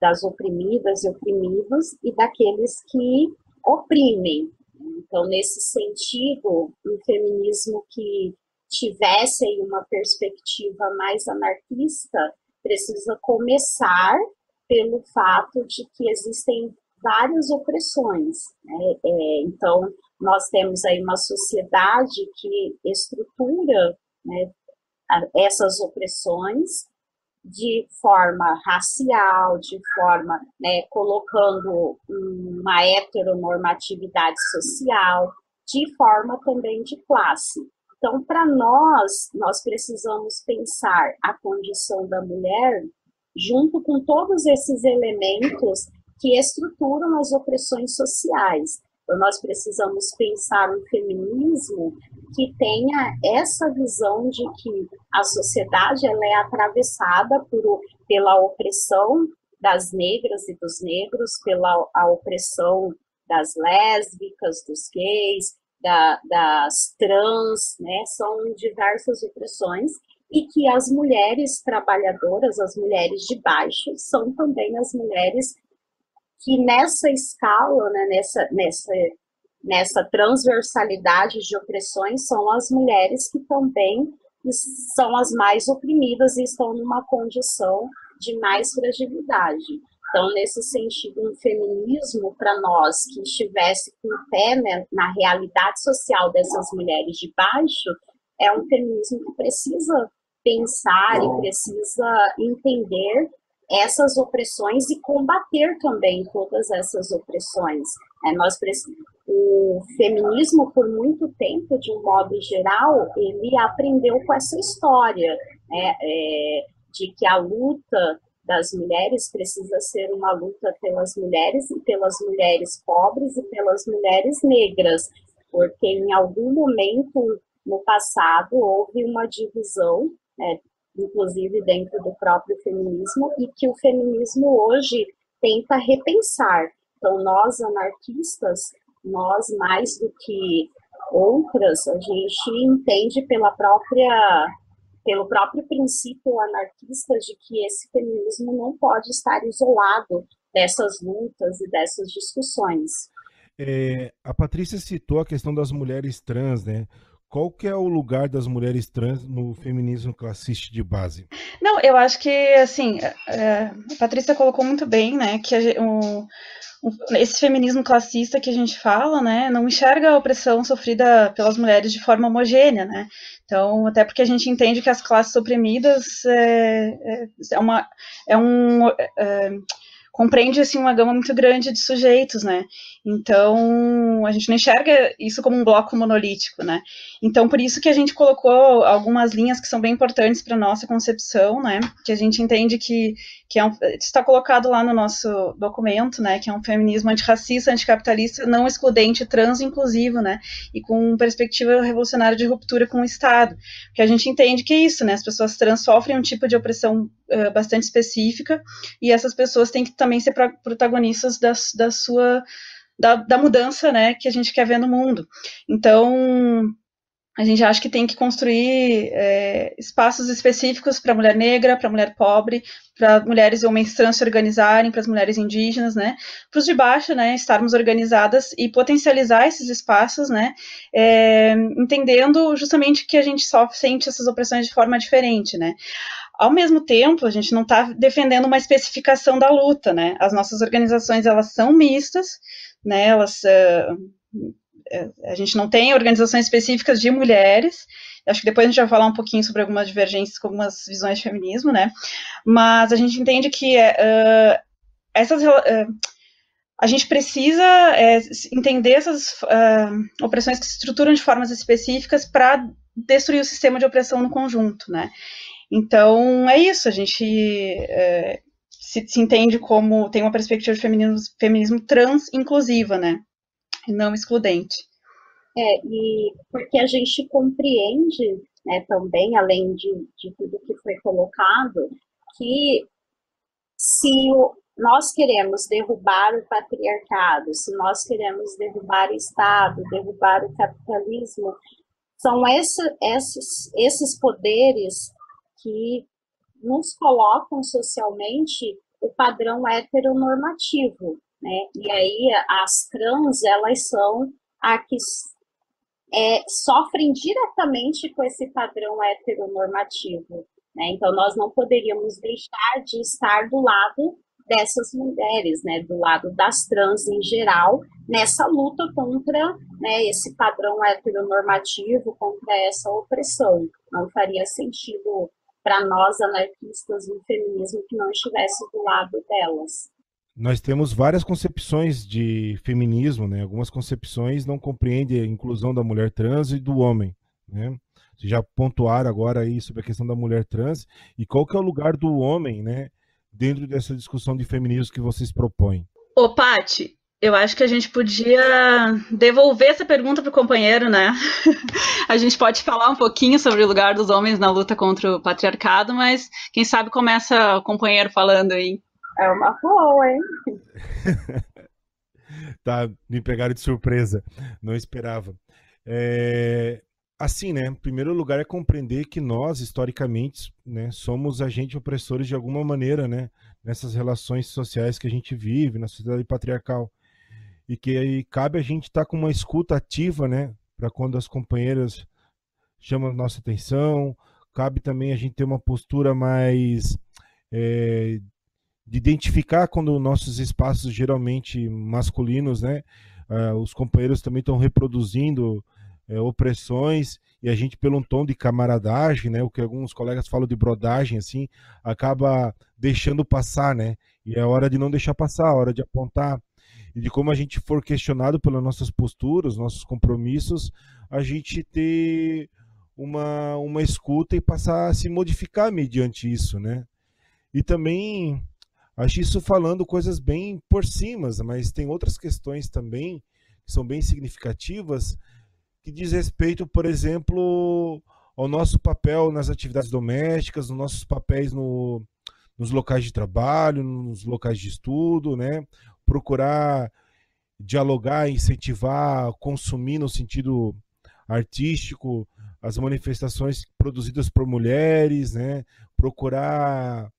das oprimidas e oprimidos e daqueles que oprimem. Então, nesse sentido, um feminismo que tivesse uma perspectiva mais anarquista precisa começar pelo fato de que existem várias opressões. Né? É, então, nós temos aí uma sociedade que estrutura né, essas opressões de forma racial, de forma, né, colocando uma heteronormatividade social, de forma também de classe. Então, para nós, nós precisamos pensar a condição da mulher junto com todos esses elementos que estruturam as opressões sociais. Então, nós precisamos pensar um feminismo que tenha essa visão de que a sociedade ela é atravessada por, pela opressão das negras e dos negros, pela a opressão das lésbicas, dos gays, da, das trans, né? São diversas opressões e que as mulheres trabalhadoras, as mulheres de baixo, são também as mulheres que nessa escala, né, nessa, nessa, nessa transversalidade de opressões, são as mulheres que também são as mais oprimidas e estão numa condição de mais fragilidade. Então, nesse sentido, um feminismo para nós que estivesse com o pé né, na realidade social dessas mulheres de baixo, é um feminismo que precisa pensar e precisa entender essas opressões e combater também todas essas opressões. É, nós o feminismo, por muito tempo, de um modo geral, ele aprendeu com essa história né, é, de que a luta das mulheres precisa ser uma luta pelas mulheres e pelas mulheres pobres e pelas mulheres negras, porque em algum momento no passado houve uma divisão né, inclusive dentro do próprio feminismo, e que o feminismo hoje tenta repensar. Então, nós anarquistas, nós mais do que outras, a gente entende pela própria pelo próprio princípio anarquista de que esse feminismo não pode estar isolado dessas lutas e dessas discussões. É, a Patrícia citou a questão das mulheres trans, né? Qual que é o lugar das mulheres trans no feminismo classista de base? Não, eu acho que, assim, é, a Patrícia colocou muito bem, né, que o, esse feminismo classista que a gente fala, né, não enxerga a opressão sofrida pelas mulheres de forma homogênea, né, então, até porque a gente entende que as classes oprimidas é, é, é uma, é um... É, compreende assim uma gama muito grande de sujeitos, né? Então, a gente não enxerga isso como um bloco monolítico, né? Então, por isso que a gente colocou algumas linhas que são bem importantes para nossa concepção, né? Que a gente entende que, que é um, está colocado lá no nosso documento, né? Que é um feminismo antirracista, anticapitalista, não excludente, trans inclusivo, né? E com perspectiva revolucionária de ruptura com o Estado. Porque a gente entende que é isso, né? As pessoas trans sofrem um tipo de opressão uh, bastante específica e essas pessoas têm que também ser protagonistas da, da sua da, da mudança, né, que a gente quer ver no mundo. Então, a gente acha que tem que construir é, espaços específicos para mulher negra, para mulher pobre, para mulheres e homens trans se organizarem, para as mulheres indígenas, né? Para os de baixo, né? Estarmos organizadas e potencializar esses espaços, né? É, entendendo justamente que a gente sofre, sente essas opressões de forma diferente, né? Ao mesmo tempo, a gente não está defendendo uma especificação da luta, né? As nossas organizações elas são mistas, né? Elas uh, a gente não tem organizações específicas de mulheres. Acho que depois a gente vai falar um pouquinho sobre algumas divergências com algumas visões de feminismo, né? Mas a gente entende que uh, essas uh, a gente precisa é, entender essas uh, opressões que se estruturam de formas específicas para destruir o sistema de opressão no conjunto, né? Então é isso. A gente é, se, se, entende como tem uma perspectiva de feminismo, feminismo trans inclusiva, né? Não excludente. É, e porque a gente compreende né, também, além de, de tudo que foi colocado, que se o, nós queremos derrubar o patriarcado, se nós queremos derrubar o Estado, derrubar o capitalismo, são esse, esses, esses poderes que nos colocam socialmente o padrão heteronormativo, né? E aí as trans, elas são a que é, sofrem diretamente com esse padrão heteronormativo. Né? Então, nós não poderíamos deixar de estar do lado dessas mulheres, né, do lado das trans em geral, nessa luta contra né, esse padrão heteronormativo, contra essa opressão. Não faria sentido para nós anarquistas um feminismo que não estivesse do lado delas nós temos várias concepções de feminismo, né? Algumas concepções não compreendem a inclusão da mulher trans e do homem, né? Já pontuaram agora aí sobre a questão da mulher trans e qual que é o lugar do homem, né? Dentro dessa discussão de feminismo que vocês propõem. Ô, Pati, eu acho que a gente podia devolver essa pergunta para o companheiro, né? (laughs) a gente pode falar um pouquinho sobre o lugar dos homens na luta contra o patriarcado, mas quem sabe começa o companheiro falando aí. É uma boa, hein? (laughs) tá, me pegaram de surpresa. Não esperava. É, assim, né? Em primeiro lugar é compreender que nós, historicamente, né, somos agentes opressores de alguma maneira, né? Nessas relações sociais que a gente vive, na sociedade patriarcal. E que aí cabe a gente estar tá com uma escuta ativa, né? Para quando as companheiras chamam nossa atenção. Cabe também a gente ter uma postura mais é, de identificar quando nossos espaços geralmente masculinos, né, uh, os companheiros também estão reproduzindo uh, opressões e a gente pelo um tom de camaradagem, né, o que alguns colegas falam de brodagem, assim, acaba deixando passar, né, e é hora de não deixar passar, a hora de apontar e de como a gente for questionado pelas nossas posturas, nossos compromissos, a gente ter uma, uma escuta e passar a se modificar mediante isso, né? E também Acho isso falando coisas bem por cima, mas tem outras questões também que são bem significativas que diz respeito, por exemplo, ao nosso papel nas atividades domésticas, nos nossos papéis no, nos locais de trabalho, nos locais de estudo, né? Procurar dialogar, incentivar, consumir no sentido artístico as manifestações produzidas por mulheres, né? Procurar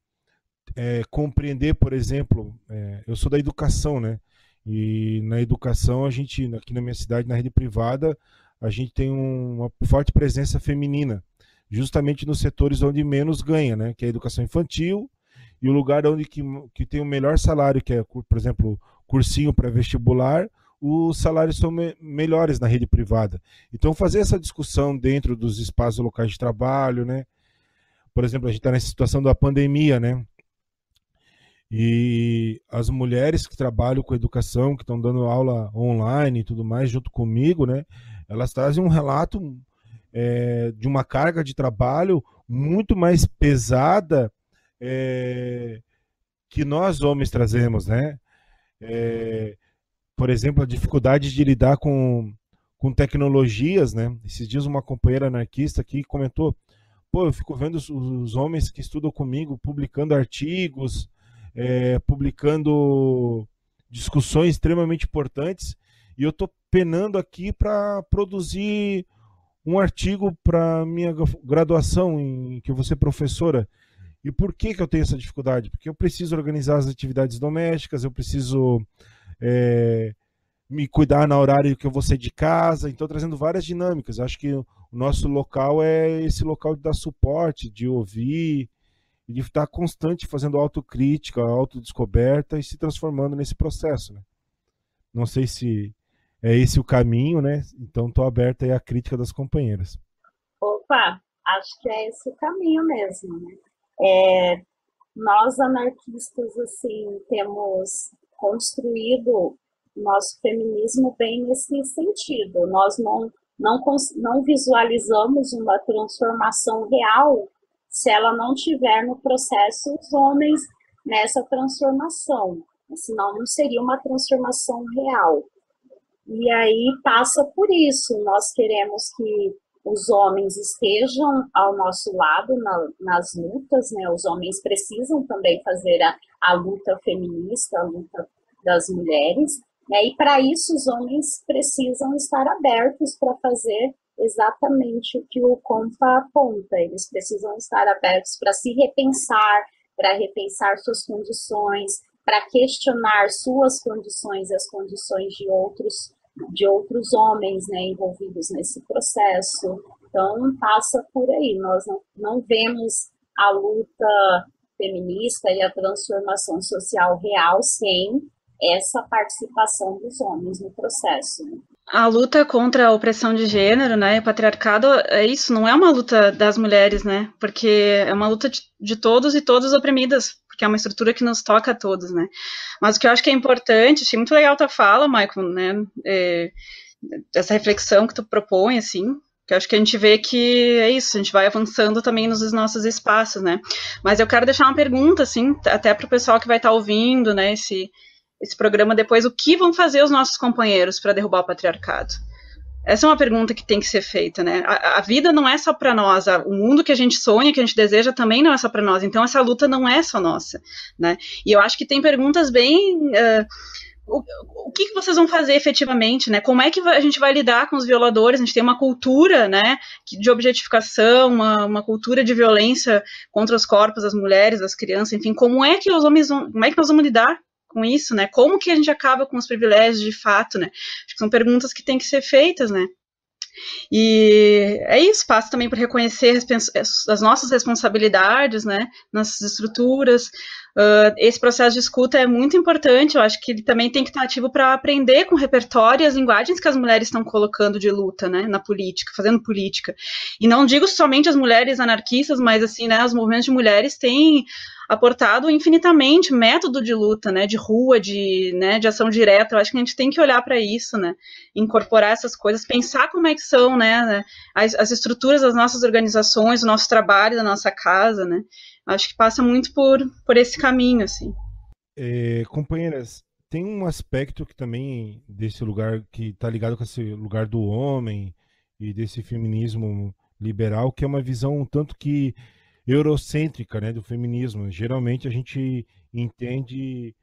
é, compreender, por exemplo, é, eu sou da educação, né? E na educação, a gente, aqui na minha cidade, na rede privada, a gente tem um, uma forte presença feminina, justamente nos setores onde menos ganha, né? Que é a educação infantil e o lugar onde que, que tem o melhor salário, que é, por exemplo, cursinho para vestibular, os salários são me melhores na rede privada. Então, fazer essa discussão dentro dos espaços locais de trabalho, né? Por exemplo, a gente está nessa situação da pandemia, né? E as mulheres que trabalham com educação, que estão dando aula online e tudo mais, junto comigo, né? Elas trazem um relato é, de uma carga de trabalho muito mais pesada é, que nós homens trazemos, né? É, por exemplo, a dificuldade de lidar com, com tecnologias, né? Esses dias uma companheira anarquista aqui comentou, pô, eu fico vendo os, os homens que estudam comigo publicando artigos, é, publicando discussões extremamente importantes e eu estou penando aqui para produzir um artigo para minha graduação em que eu vou ser professora. E por que, que eu tenho essa dificuldade? Porque eu preciso organizar as atividades domésticas, eu preciso é, me cuidar na horário que eu vou sair de casa, então trazendo várias dinâmicas. Acho que o nosso local é esse local de dar suporte, de ouvir, de estar constante fazendo autocrítica, autodescoberta e se transformando nesse processo. Né? Não sei se é esse o caminho, né? Então estou aberta aí à crítica das companheiras. Opa, acho que é esse o caminho mesmo, né? É, nós anarquistas assim temos construído nosso feminismo bem nesse sentido. Nós não não, não visualizamos uma transformação real se ela não tiver no processo os homens nessa transformação. Senão não seria uma transformação real. E aí passa por isso. Nós queremos que os homens estejam ao nosso lado na, nas lutas, né? Os homens precisam também fazer a, a luta feminista, a luta das mulheres, né? E para isso os homens precisam estar abertos para fazer exatamente o que o Compa aponta. Eles precisam estar abertos para se repensar, para repensar suas condições, para questionar suas condições e as condições de outros de outros homens né, envolvidos nesse processo. Então, passa por aí. Nós não, não vemos a luta feminista e a transformação social real sem essa participação dos homens no processo. A luta contra a opressão de gênero, né, o patriarcado, é isso, não é uma luta das mulheres, né, porque é uma luta de, de, todos e todas oprimidas, porque é uma estrutura que nos toca a todos, né. Mas o que eu acho que é importante, achei muito legal tua fala, Michael, né, é, essa reflexão que tu propõe, assim, que eu acho que a gente vê que é isso, a gente vai avançando também nos nossos espaços, né. Mas eu quero deixar uma pergunta, assim, até para o pessoal que vai estar tá ouvindo, né, esse esse programa depois, o que vão fazer os nossos companheiros para derrubar o patriarcado? Essa é uma pergunta que tem que ser feita, né? A, a vida não é só para nós, a, o mundo que a gente sonha, que a gente deseja, também não é só para nós. Então essa luta não é só nossa, né? E eu acho que tem perguntas bem uh, o, o que, vocês vão fazer efetivamente, né? Como é que a gente vai lidar com os violadores? A gente tem uma cultura, né, de objetificação, uma, uma cultura de violência contra os corpos das mulheres, das crianças, enfim. Como é que os homens vão, como é que nós vamos lidar com isso, né? Como que a gente acaba com os privilégios de fato, né? Acho que são perguntas que têm que ser feitas, né? E é isso, passa também por reconhecer as nossas responsabilidades, né, nas estruturas. Uh, esse processo de escuta é muito importante, eu acho que ele também tem que estar ativo para aprender com o repertório e as linguagens que as mulheres estão colocando de luta, né, na política, fazendo política. E não digo somente as mulheres anarquistas, mas assim, né, os movimentos de mulheres têm aportado infinitamente método de luta, né, de rua, de, né, de ação direta. Eu acho que a gente tem que olhar para isso, né, incorporar essas coisas, pensar como é que são, né, as, as, estruturas das nossas organizações, o nosso trabalho, da nossa casa, né. Acho que passa muito por, por esse caminho, assim. É, companheiras, tem um aspecto que também desse lugar que está ligado com esse lugar do homem e desse feminismo liberal, que é uma visão um tanto que eurocêntrica né, do feminismo. Geralmente a gente entende,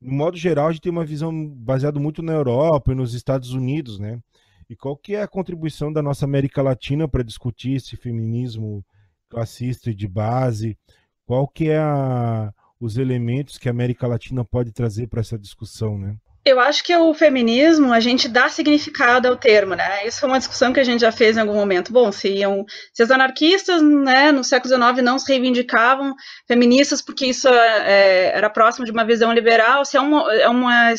no modo geral, a gente tem uma visão baseada muito na Europa e nos Estados Unidos, né? E qual que é a contribuição da nossa América Latina para discutir esse feminismo classista e de base? Qual que é a, os elementos que a América Latina pode trazer para essa discussão, né? Eu acho que o feminismo, a gente dá significado ao termo, né? Isso foi uma discussão que a gente já fez em algum momento. Bom, se, iam, se as anarquistas, né, no século XIX não se reivindicavam feministas porque isso é, era próximo de uma visão liberal, se é, uma, é, uma,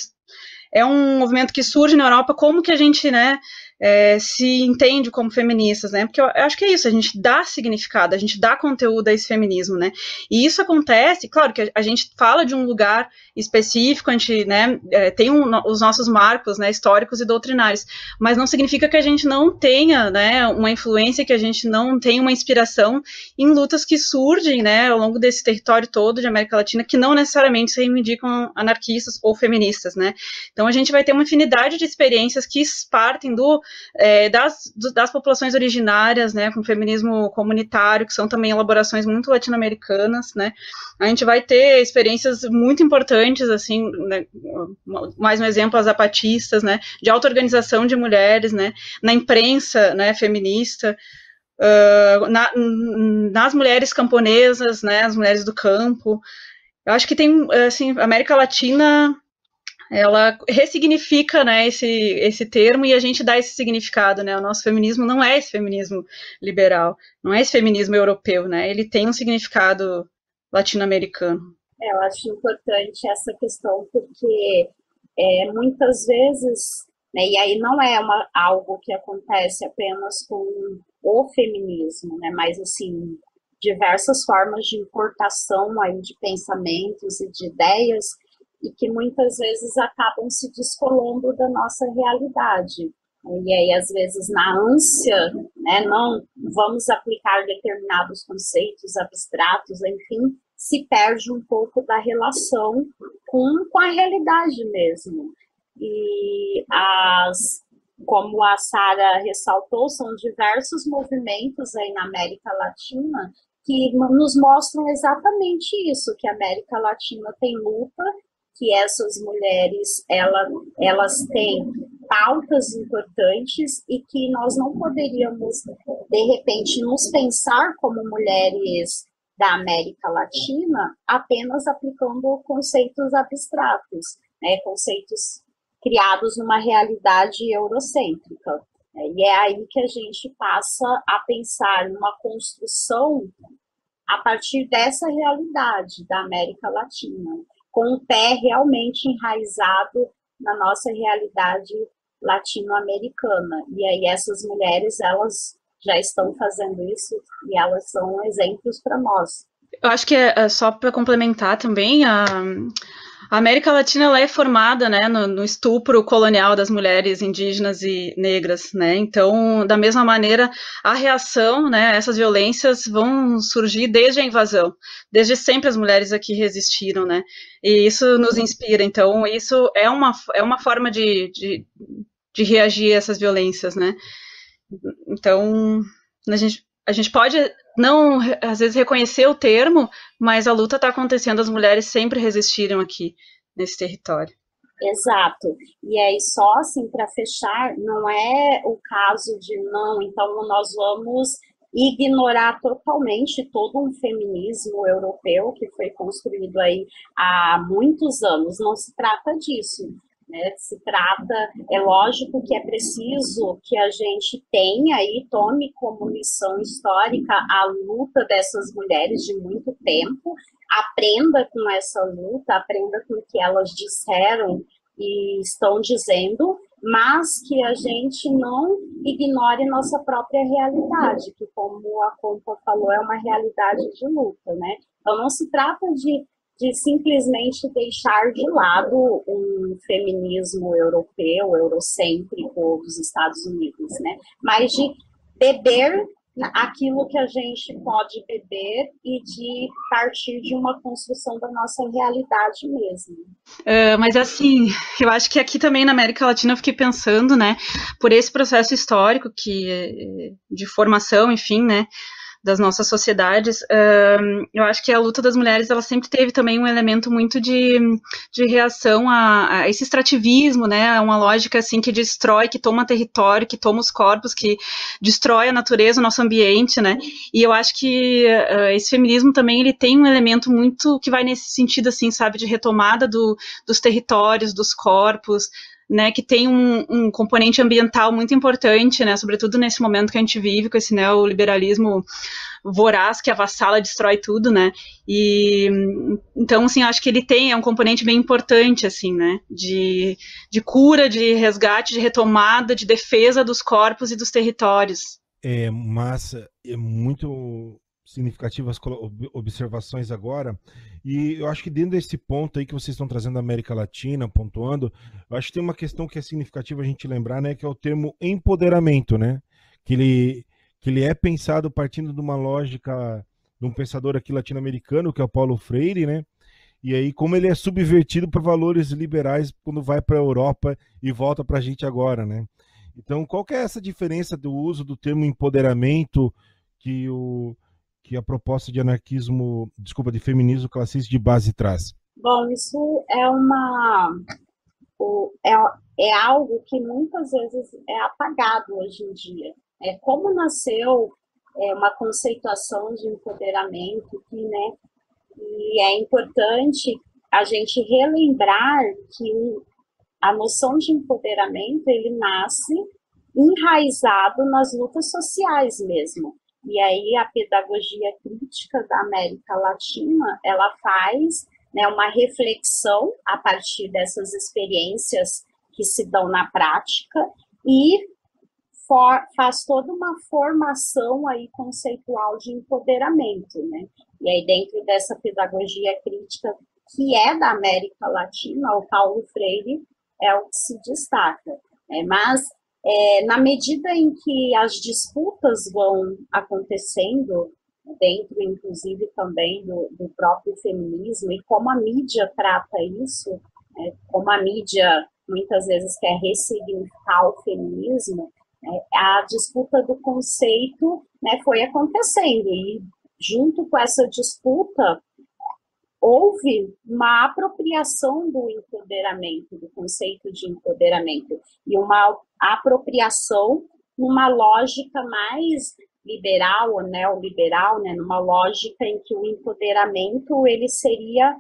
é um movimento que surge na Europa, como que a gente, né, é, se entende como feministas, né? Porque eu acho que é isso, a gente dá significado, a gente dá conteúdo a esse feminismo, né? E isso acontece, claro que a, gente fala de um lugar específico, a gente, né, é, tem um, os nossos marcos, né, históricos e doutrinários, mas não significa que a gente não tenha, né, uma influência, que a gente não tenha uma inspiração em lutas que surgem, né, ao longo desse território todo de América Latina, que não necessariamente se reivindicam anarquistas ou feministas, né? Então a gente vai ter uma infinidade de experiências que partem do é, das, das populações originárias, né, com feminismo comunitário, que são também elaborações muito latino-americanas, né, a gente vai ter experiências muito importantes, assim, né, mais um exemplo, as zapatistas, né, de auto-organização de mulheres, né, na imprensa, né, feminista, uh, na, nas mulheres camponesas, né, as mulheres do campo, eu acho que tem, assim, América Latina ela ressignifica né, esse, esse termo e a gente dá esse significado, né? O nosso feminismo não é esse feminismo liberal, não é esse feminismo europeu, né? Ele tem um significado latino-americano. É, eu acho importante essa questão porque é, muitas vezes, né, e aí não é uma, algo que acontece apenas com o feminismo, né, mas assim diversas formas de importação aí de pensamentos e de ideias e que muitas vezes acabam se descolando da nossa realidade. E aí, às vezes, na ânsia, né, não vamos aplicar determinados conceitos abstratos, enfim, se perde um pouco da relação com, com a realidade mesmo. E as, como a Sara ressaltou, são diversos movimentos aí na América Latina que nos mostram exatamente isso, que a América Latina tem luta que essas mulheres ela, elas têm pautas importantes e que nós não poderíamos, de repente, nos pensar como mulheres da América Latina apenas aplicando conceitos abstratos, né, conceitos criados numa realidade eurocêntrica. E é aí que a gente passa a pensar numa construção a partir dessa realidade da América Latina com o pé realmente enraizado na nossa realidade latino-americana. E aí essas mulheres, elas já estão fazendo isso e elas são exemplos para nós. Eu acho que é, é só para complementar também a a América Latina ela é formada né, no, no, estupro colonial das mulheres indígenas e negras, né? Então, da mesma maneira, a reação, né, essas violências vão surgir desde a invasão. Desde sempre as mulheres aqui resistiram, né? E isso nos inspira. Então, isso é uma, é uma forma de, de, de reagir a essas violências, né? Então, a gente, a gente pode não, às vezes, reconhecer o termo, mas a luta está acontecendo, as mulheres sempre resistiram aqui nesse território. Exato. E aí, só assim, para fechar, não é o caso de não, então nós vamos ignorar totalmente todo um feminismo europeu que foi construído aí há muitos anos. Não se trata disso. Né? Se trata, é lógico que é preciso que a gente tenha e tome como lição histórica a luta dessas mulheres de muito tempo, aprenda com essa luta, aprenda com o que elas disseram e estão dizendo, mas que a gente não ignore nossa própria realidade, que como a Compa falou, é uma realidade de luta, né? Então não se trata de de simplesmente deixar de lado um feminismo europeu, eurocêntrico dos Estados Unidos, né? Mas de beber aquilo que a gente pode beber e de partir de uma construção da nossa realidade mesmo. Uh, mas assim, eu acho que aqui também na América Latina eu fiquei pensando, né, por esse processo histórico que eh, de formação, enfim, né, das nossas sociedades, uh, eu acho que a luta das mulheres ela sempre teve também um elemento muito de, de reação a, a, esse extrativismo, né, uma lógica assim que destrói, que toma território, que toma os corpos, que destrói a natureza, o nosso ambiente, né, e eu acho que uh, esse feminismo também ele tem um elemento muito que vai nesse sentido assim, sabe, de retomada do, dos territórios, dos corpos, né, que tem um, um, componente ambiental muito importante, né, sobretudo nesse momento que a gente vive com esse neoliberalismo voraz que avassala, destrói tudo, né, e então, assim, acho que ele tem, é um componente bem importante, assim, né, de, de cura, de resgate, de retomada, de defesa dos corpos e dos territórios. É, mas é muito significativas observações agora. E eu acho que dentro desse ponto aí que vocês estão trazendo da América Latina, pontuando, eu acho que tem uma questão que é significativa a gente lembrar, né, que é o termo empoderamento, né? Que ele, que ele é pensado partindo de uma lógica de um pensador aqui latino-americano, que é o Paulo Freire, né? E aí, como ele é subvertido por valores liberais quando vai para a Europa e volta para a gente agora, né? Então, qual que é essa diferença do uso do termo empoderamento que, o, que a proposta de anarquismo, desculpa, de feminismo classista de base traz? Bom, isso é uma é, é algo que muitas vezes é apagado hoje em dia. É como nasceu é, uma conceituação de empoderamento que, né, e é importante a gente relembrar que a noção de empoderamento ele nasce enraizado nas lutas sociais mesmo. E aí a pedagogia crítica da América Latina, ela faz né, uma reflexão a partir dessas experiências que se dão na prática e for, faz toda uma formação aí conceitual de empoderamento, né? E aí dentro dessa pedagogia crítica que é da América Latina, o Paulo Freire é o que se destaca. Né? Mas é, na medida em que as disputas vão acontecendo dentro, inclusive, também do, do próprio feminismo, e como a mídia trata isso, né, como a mídia muitas vezes quer ressignificar o feminismo, né, a disputa do conceito né, foi acontecendo, e junto com essa disputa, houve uma apropriação do empoderamento, do conceito de empoderamento, e uma apropriação numa lógica mais liberal ou neoliberal, né, numa lógica em que o empoderamento ele seria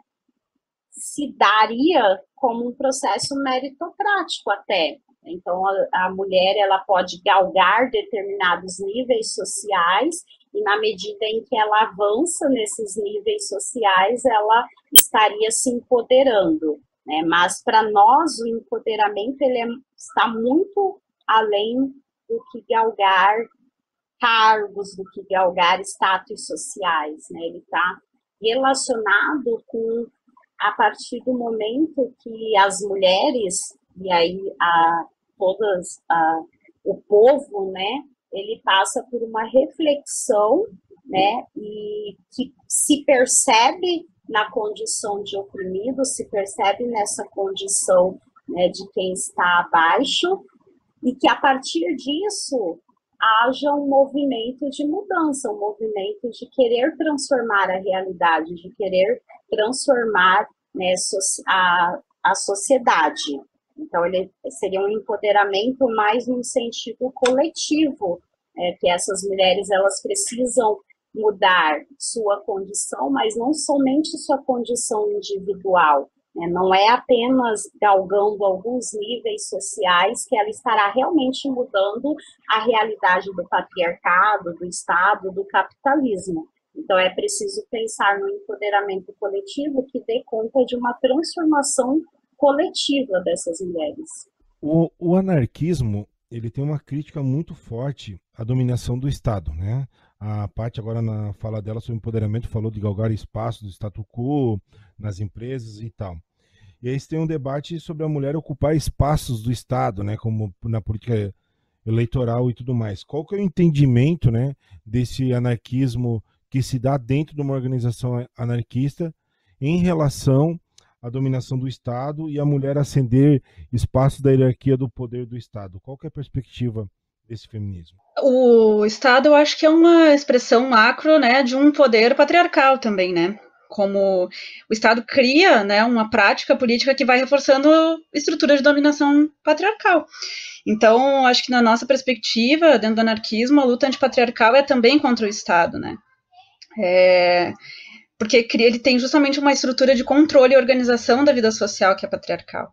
se daria como um processo meritocrático até. Então a, a mulher ela pode galgar determinados níveis sociais e na medida em que ela avança nesses níveis sociais, ela estaria se empoderando. Né? Mas para nós o empoderamento ele é, está muito além do que galgar cargos, do que galgar status sociais, né? Ele está relacionado com a partir do momento que as mulheres e aí a todas a, o povo, né? Ele passa por uma reflexão, né? E que se percebe na condição de oprimido, se percebe nessa condição né, de quem está abaixo e que a partir disso haja um movimento de mudança, um movimento de querer transformar a realidade, de querer transformar né, a, a sociedade. Então, ele seria um empoderamento mais no sentido coletivo, é, que essas mulheres elas precisam mudar sua condição, mas não somente sua condição individual, né? Não é apenas galgando alguns níveis sociais que ela estará realmente mudando a realidade do patriarcado, do Estado, do capitalismo. Então, é preciso pensar no empoderamento coletivo que dê conta de uma transformação coletiva dessas mulheres. O, o anarquismo ele tem uma crítica muito forte à dominação do Estado, né? A parte agora na fala dela sobre empoderamento falou de galgar espaço do status quo nas empresas e tal. E aí você tem um debate sobre a mulher ocupar espaços do Estado, né, como na política eleitoral e tudo mais. Qual que é o entendimento, né, desse anarquismo que se dá dentro de uma organização anarquista em relação à dominação do Estado e a mulher ascender espaço da hierarquia do poder do Estado? Qual é a perspectiva desse feminismo? O Estado, eu acho que é uma expressão macro, né, de um poder patriarcal também, né? como o Estado cria né, uma prática política que vai reforçando estruturas de dominação patriarcal. Então, acho que na nossa perspectiva, dentro do anarquismo, a luta antipatriarcal é também contra o Estado, né? É, porque ele tem justamente uma estrutura de controle e organização da vida social que é patriarcal.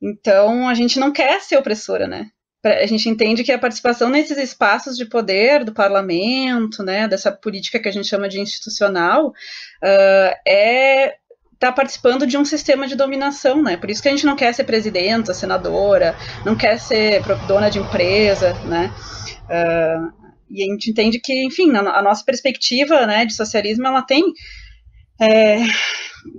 Então, a gente não quer ser opressora, né? a gente entende que a participação nesses espaços de poder do parlamento, né, dessa política que a gente chama de institucional, uh, é está participando de um sistema de dominação, né? Por isso que a gente não quer ser presidenta, senadora, não quer ser dona de empresa, né? Uh, e a gente entende que, enfim, a, nossa perspectiva, né, de socialismo, ela tem é,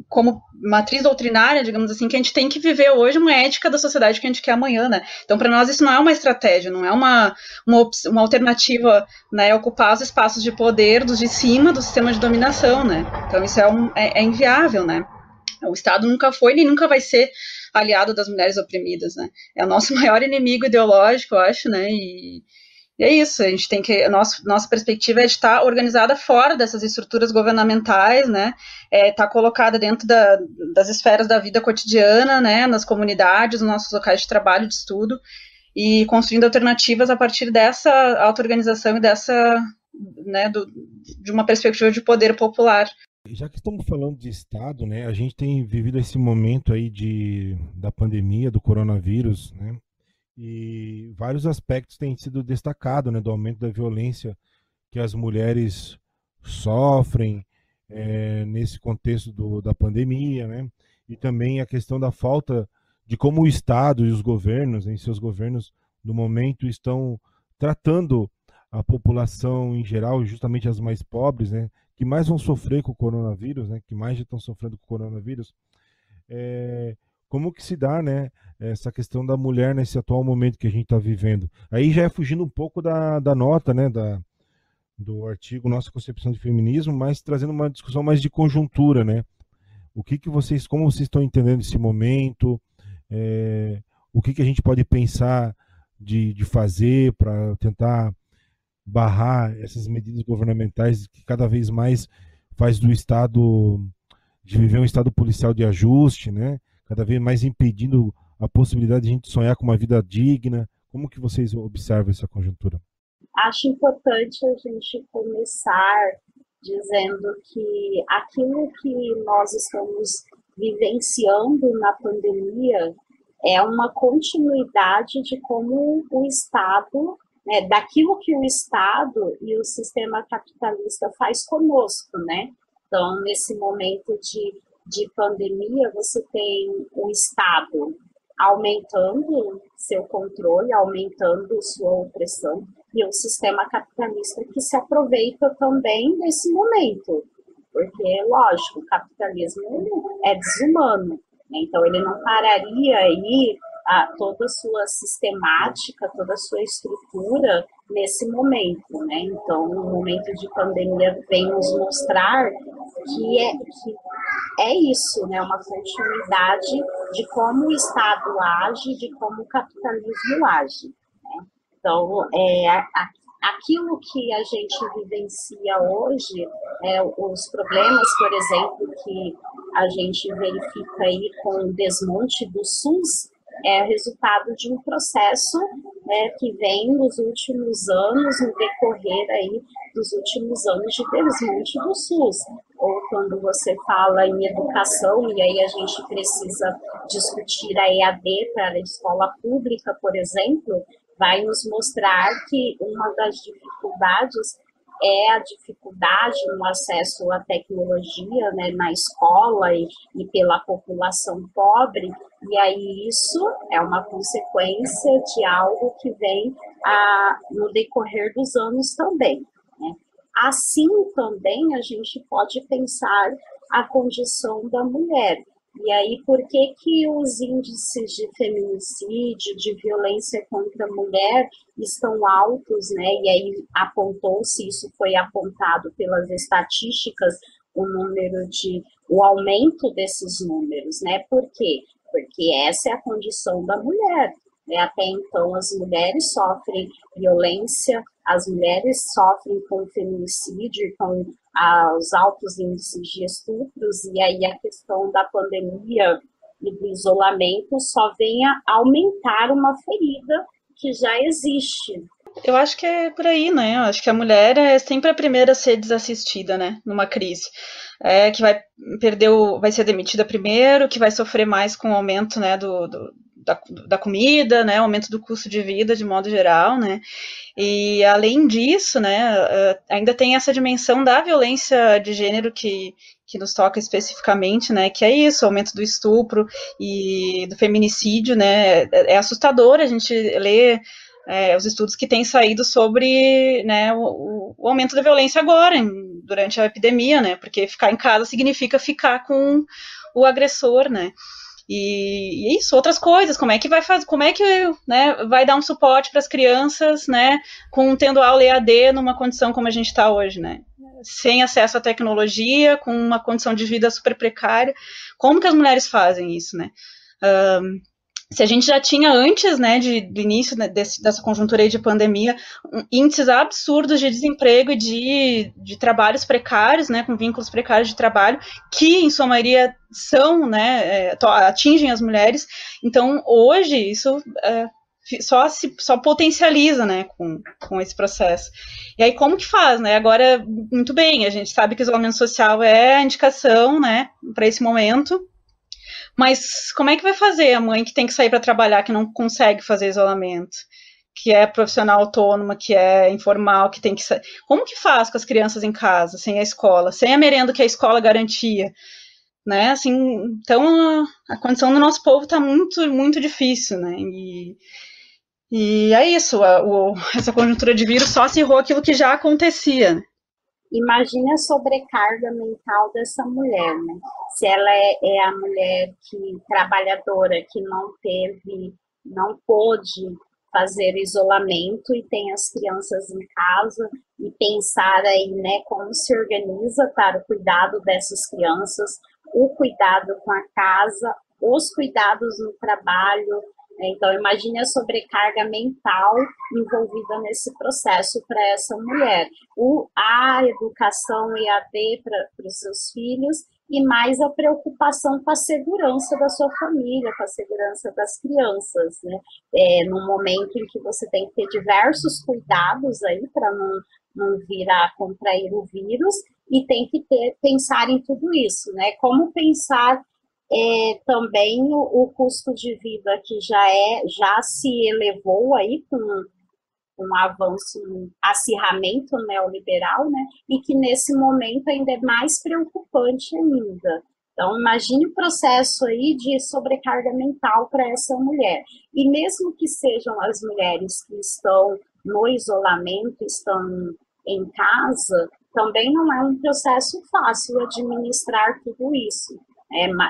como matriz doutrinária, digamos assim, que a gente tem que viver hoje uma ética da sociedade que a gente quer amanhã, né? Então, para nós, isso não é uma estratégia, não é uma, uma, uma alternativa, né, ocupar os espaços de poder dos de cima do sistema de dominação, né? Então, isso é, um, é, é inviável, né? O Estado nunca foi nem nunca vai ser aliado das mulheres oprimidas, né? É o nosso (laughs) maior inimigo ideológico, eu acho, né? E, e é isso, a gente tem que. Nossa, nossa perspectiva é de estar organizada fora dessas estruturas governamentais, né? É, estar colocada dentro da, das esferas da vida cotidiana, né? Nas comunidades, nos nossos locais de trabalho, de estudo, e construindo alternativas a partir dessa auto-organização e dessa. Né, do, de uma perspectiva de poder popular. Já que estamos falando de Estado, né, a gente tem vivido esse momento aí de, da pandemia, do coronavírus, né, e vários aspectos têm sido destacados, né, do aumento da violência que as mulheres sofrem é, nesse contexto do, da pandemia, né, e também a questão da falta de como o Estado e os governos, em seus governos no momento, estão tratando a população em geral, justamente as mais pobres, né, que mais vão sofrer com o coronavírus, né, que mais já estão sofrendo com o coronavírus, é, como que se dá, né, essa questão da mulher nesse atual momento que a gente está vivendo. Aí já é fugindo um pouco da, da nota, né, da, do artigo Nossa Concepção de Feminismo, mas trazendo uma discussão mais de conjuntura, né? O que que vocês, como vocês estão entendendo esse momento? É, o que que a gente pode pensar de, de fazer para tentar barrar essas medidas governamentais que cada vez mais faz do Estado de viver um Estado policial de ajuste, né? Cada vez mais impedindo a possibilidade de a gente sonhar com uma vida digna. Como que vocês observam essa conjuntura? Acho importante a gente começar dizendo que aquilo que nós estamos vivenciando na pandemia é uma continuidade de como o Estado, né, daquilo que o Estado e o sistema capitalista faz conosco, né? Então, nesse momento de de pandemia, você tem o Estado aumentando seu controle, aumentando sua opressão, e o sistema capitalista que se aproveita também desse momento. Porque, lógico, o capitalismo é desumano, né? então ele não pararia aí a, toda a sua sistemática, toda a sua estrutura nesse momento, né? Então, o momento de pandemia vem nos mostrar que é, que é isso, né? Uma continuidade de como o Estado age, de como o capitalismo age. Né? Então, é, aquilo que a gente vivencia hoje, é, os problemas, por exemplo, que a gente verifica aí com o desmonte do SUS, é resultado de um processo né, que vem nos últimos anos, no decorrer aí dos últimos anos de desmonte do SUS. Ou quando você fala em educação, e aí a gente precisa discutir a EAD para a escola pública, por exemplo, vai nos mostrar que uma das dificuldades é a dificuldade no acesso à tecnologia né, na escola e, e, pela população pobre, e aí isso é uma consequência de algo que vem a, no decorrer dos anos também. Né? Assim também a gente pode pensar a condição da mulher. E aí, por que, que os índices de feminicídio, de violência contra a mulher estão altos, né? E aí apontou-se, isso foi apontado pelas estatísticas, o número de, o aumento desses números, né? Por quê? Porque essa é a condição da mulher. Né? Até então, as mulheres sofrem violência, as mulheres sofrem com feminicídio, com os altos índices de estupros, e aí a questão da pandemia e do isolamento só vem a aumentar uma ferida que já existe. Eu acho que é por aí, né? Eu acho que a mulher é sempre a primeira a ser desassistida, né? Numa crise. É que vai perder o, vai ser demitida primeiro, que vai sofrer mais com o aumento, né, do, do da, da comida, né, aumento do custo de vida de modo geral, né, e além disso, né, eh, ainda tem essa dimensão da violência de gênero que, que nos toca especificamente, né, que é isso, aumento do estupro e do feminicídio, né, é, é assustador a gente ler é, os estudos que têm saído sobre né, o, o, aumento da violência agora, em, durante a epidemia, né, porque ficar em casa significa ficar com o agressor, né, e, e, isso, outras coisas, como é que vai fazer, como é que né, vai dar um suporte para as crianças, né, com tendo aula EAD numa condição como a gente está hoje, né? Sem acesso à tecnologia, com uma condição de vida super precária. Como que as mulheres fazem isso, né? Um, se a gente já tinha antes, né, de, do início né, desse, dessa conjuntura de pandemia, índices absurdos de desemprego e de, de trabalhos precários, né, com vínculos precários de trabalho, que em sua maioria são, né, é, atingem as mulheres. Então, hoje isso é, só se só potencializa, né, com, com esse processo. E aí como que faz, né? Agora, muito bem, a gente sabe que o isolamento social é a indicação, né, para esse momento. Mas como é que vai fazer a mãe que tem que sair para trabalhar, que não consegue fazer isolamento? Que é profissional autônoma, que é informal, que tem que sair. Como que faz com as crianças em casa, sem a escola, sem a merenda que a escola garantia? Né? Assim, então a, a condição do nosso povo está muito, muito difícil, né? E, e é isso, a, o, essa conjuntura de vírus só acirrou aquilo que já acontecia. Imagine a sobrecarga mental dessa mulher, né? Se ela é, é a mulher que trabalhadora que não teve, não pôde fazer isolamento e tem as crianças em casa e pensar aí, né, como se organiza para o cuidado dessas crianças, o cuidado com a casa, os cuidados no trabalho, então, imagine a sobrecarga mental envolvida nesse processo para essa mulher. O, a educação EAD para os seus filhos e mais a preocupação com a segurança da sua família, com a segurança das crianças, né? É, num momento em que você tem que ter diversos cuidados aí para não, não vir a contrair o vírus e tem que ter, pensar em tudo isso, né? Como pensar é, também o, o, custo de vida que já é já se elevou aí com um avanço, um acirramento neoliberal, né? E que nesse momento ainda é mais preocupante ainda. Então, imagine o processo aí de sobrecarga mental para essa mulher. E mesmo que sejam as mulheres que estão no isolamento, estão em casa, também não é um processo fácil administrar tudo isso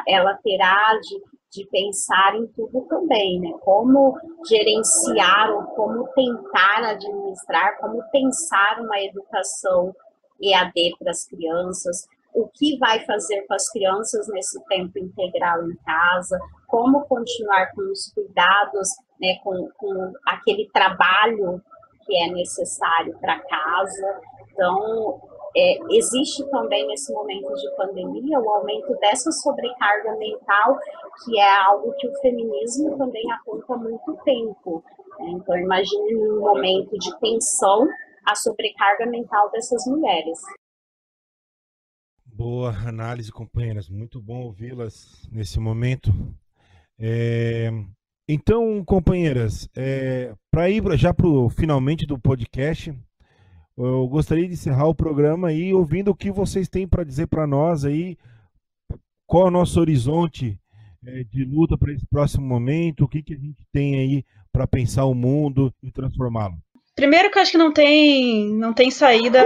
ela terá de, de pensar em tudo também, né? Como gerenciar ou como tentar administrar, como pensar uma educação EAD para as crianças, o que vai fazer com as crianças nesse tempo integral em casa, como continuar com os cuidados, né, com, com aquele trabalho que é necessário para casa. Então, é, existe também nesse momento de pandemia o aumento dessa sobrecarga mental, que é algo que o feminismo também aponta há muito tempo. Né? Então, imagine um momento de tensão a sobrecarga mental dessas mulheres. Boa análise, companheiras. Muito bom ouvi-las nesse momento. É... Então, companheiras, é... para ir já para finalmente do podcast, eu gostaria de encerrar o programa aí ouvindo o que vocês têm para dizer para nós aí, qual é o nosso horizonte é, de luta para esse próximo momento, o que, que a gente tem aí para pensar o mundo e transformá-lo. Primeiro que eu acho que não tem, não tem saída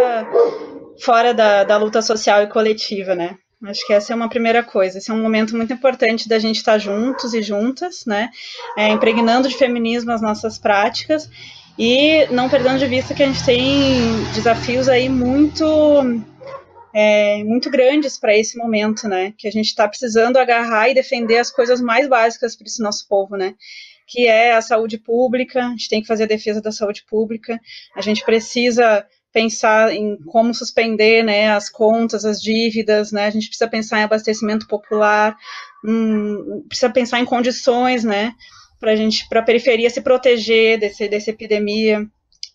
fora da, da luta social e coletiva, né? Acho que essa é uma primeira coisa. Esse é um momento muito importante da gente estar juntos e juntas, né? É, impregnando de feminismo as nossas práticas e não perdendo de vista que a gente tem desafios aí muito é, muito grandes para esse momento, né? Que a gente está precisando agarrar e defender as coisas mais básicas para esse nosso povo, né? Que é a saúde pública, a gente tem que fazer a defesa da saúde pública, a gente precisa pensar em como suspender né, as contas, as dívidas, né? A gente precisa pensar em abastecimento popular, hum, precisa pensar em condições, né? Para a gente, para a periferia se proteger desse, dessa epidemia.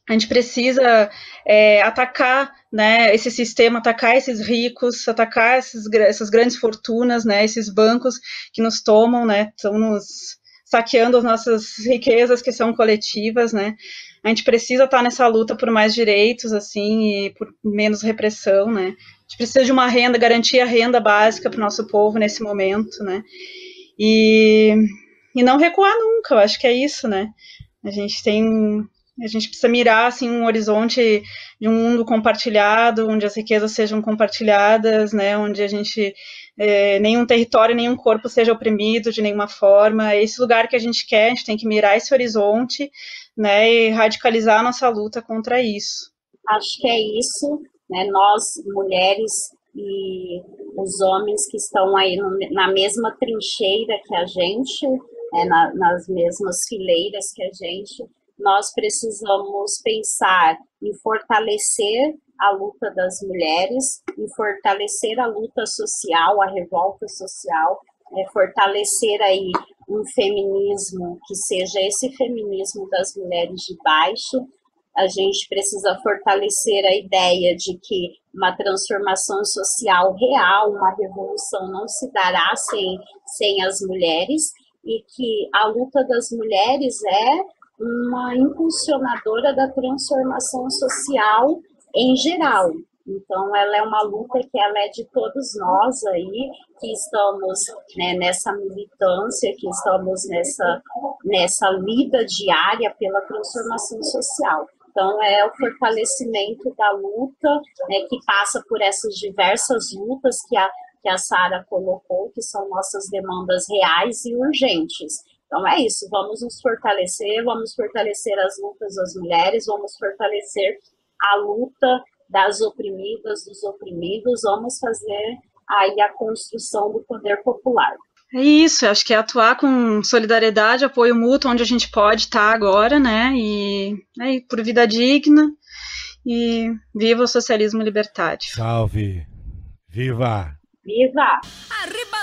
A gente precisa é, atacar né, esse sistema, atacar esses ricos, atacar esses, essas grandes fortunas, né, esses bancos que nos tomam, né, estão nos saqueando as nossas riquezas que são coletivas, né. A gente precisa estar nessa luta por mais direitos, assim, e por menos repressão, né. A gente precisa de uma renda, garantir a renda básica para o nosso povo nesse momento, né. E e não recuar nunca, eu acho que é isso, né? A gente tem a gente precisa mirar assim um horizonte de um mundo compartilhado, onde as riquezas sejam compartilhadas, né, onde a gente é, nenhum território, nenhum corpo seja oprimido de nenhuma forma. É esse lugar que a gente quer, a gente tem que mirar esse horizonte, né, e radicalizar a nossa luta contra isso. Acho que é isso, né? Nós mulheres e os homens que estão aí na mesma trincheira que a gente, é, na, nas mesmas fileiras que a gente, nós precisamos pensar em fortalecer a luta das mulheres, em fortalecer a luta social, a revolta social, é, fortalecer aí um feminismo que seja esse feminismo das mulheres de baixo. A gente precisa fortalecer a ideia de que uma transformação social real, uma revolução não se dará sem, sem as mulheres e que a luta das mulheres é uma impulsionadora da transformação social em geral. Então, ela é uma luta que ela é de todos nós aí, que estamos né, nessa militância, que estamos nessa, nessa lida diária pela transformação social. Então, é o fortalecimento da luta, né, que passa por essas diversas lutas que a, que a Sara colocou, que são nossas demandas reais e urgentes. Então, é isso, vamos nos fortalecer, vamos fortalecer as lutas das mulheres, vamos fortalecer a luta das oprimidas, dos oprimidos, vamos fazer aí a construção do poder popular. É isso, acho que é atuar com solidariedade, apoio mútuo, onde a gente pode estar agora, né? E é, por vida digna e viva o socialismo libertário. Salve! Viva! Viva! Arriba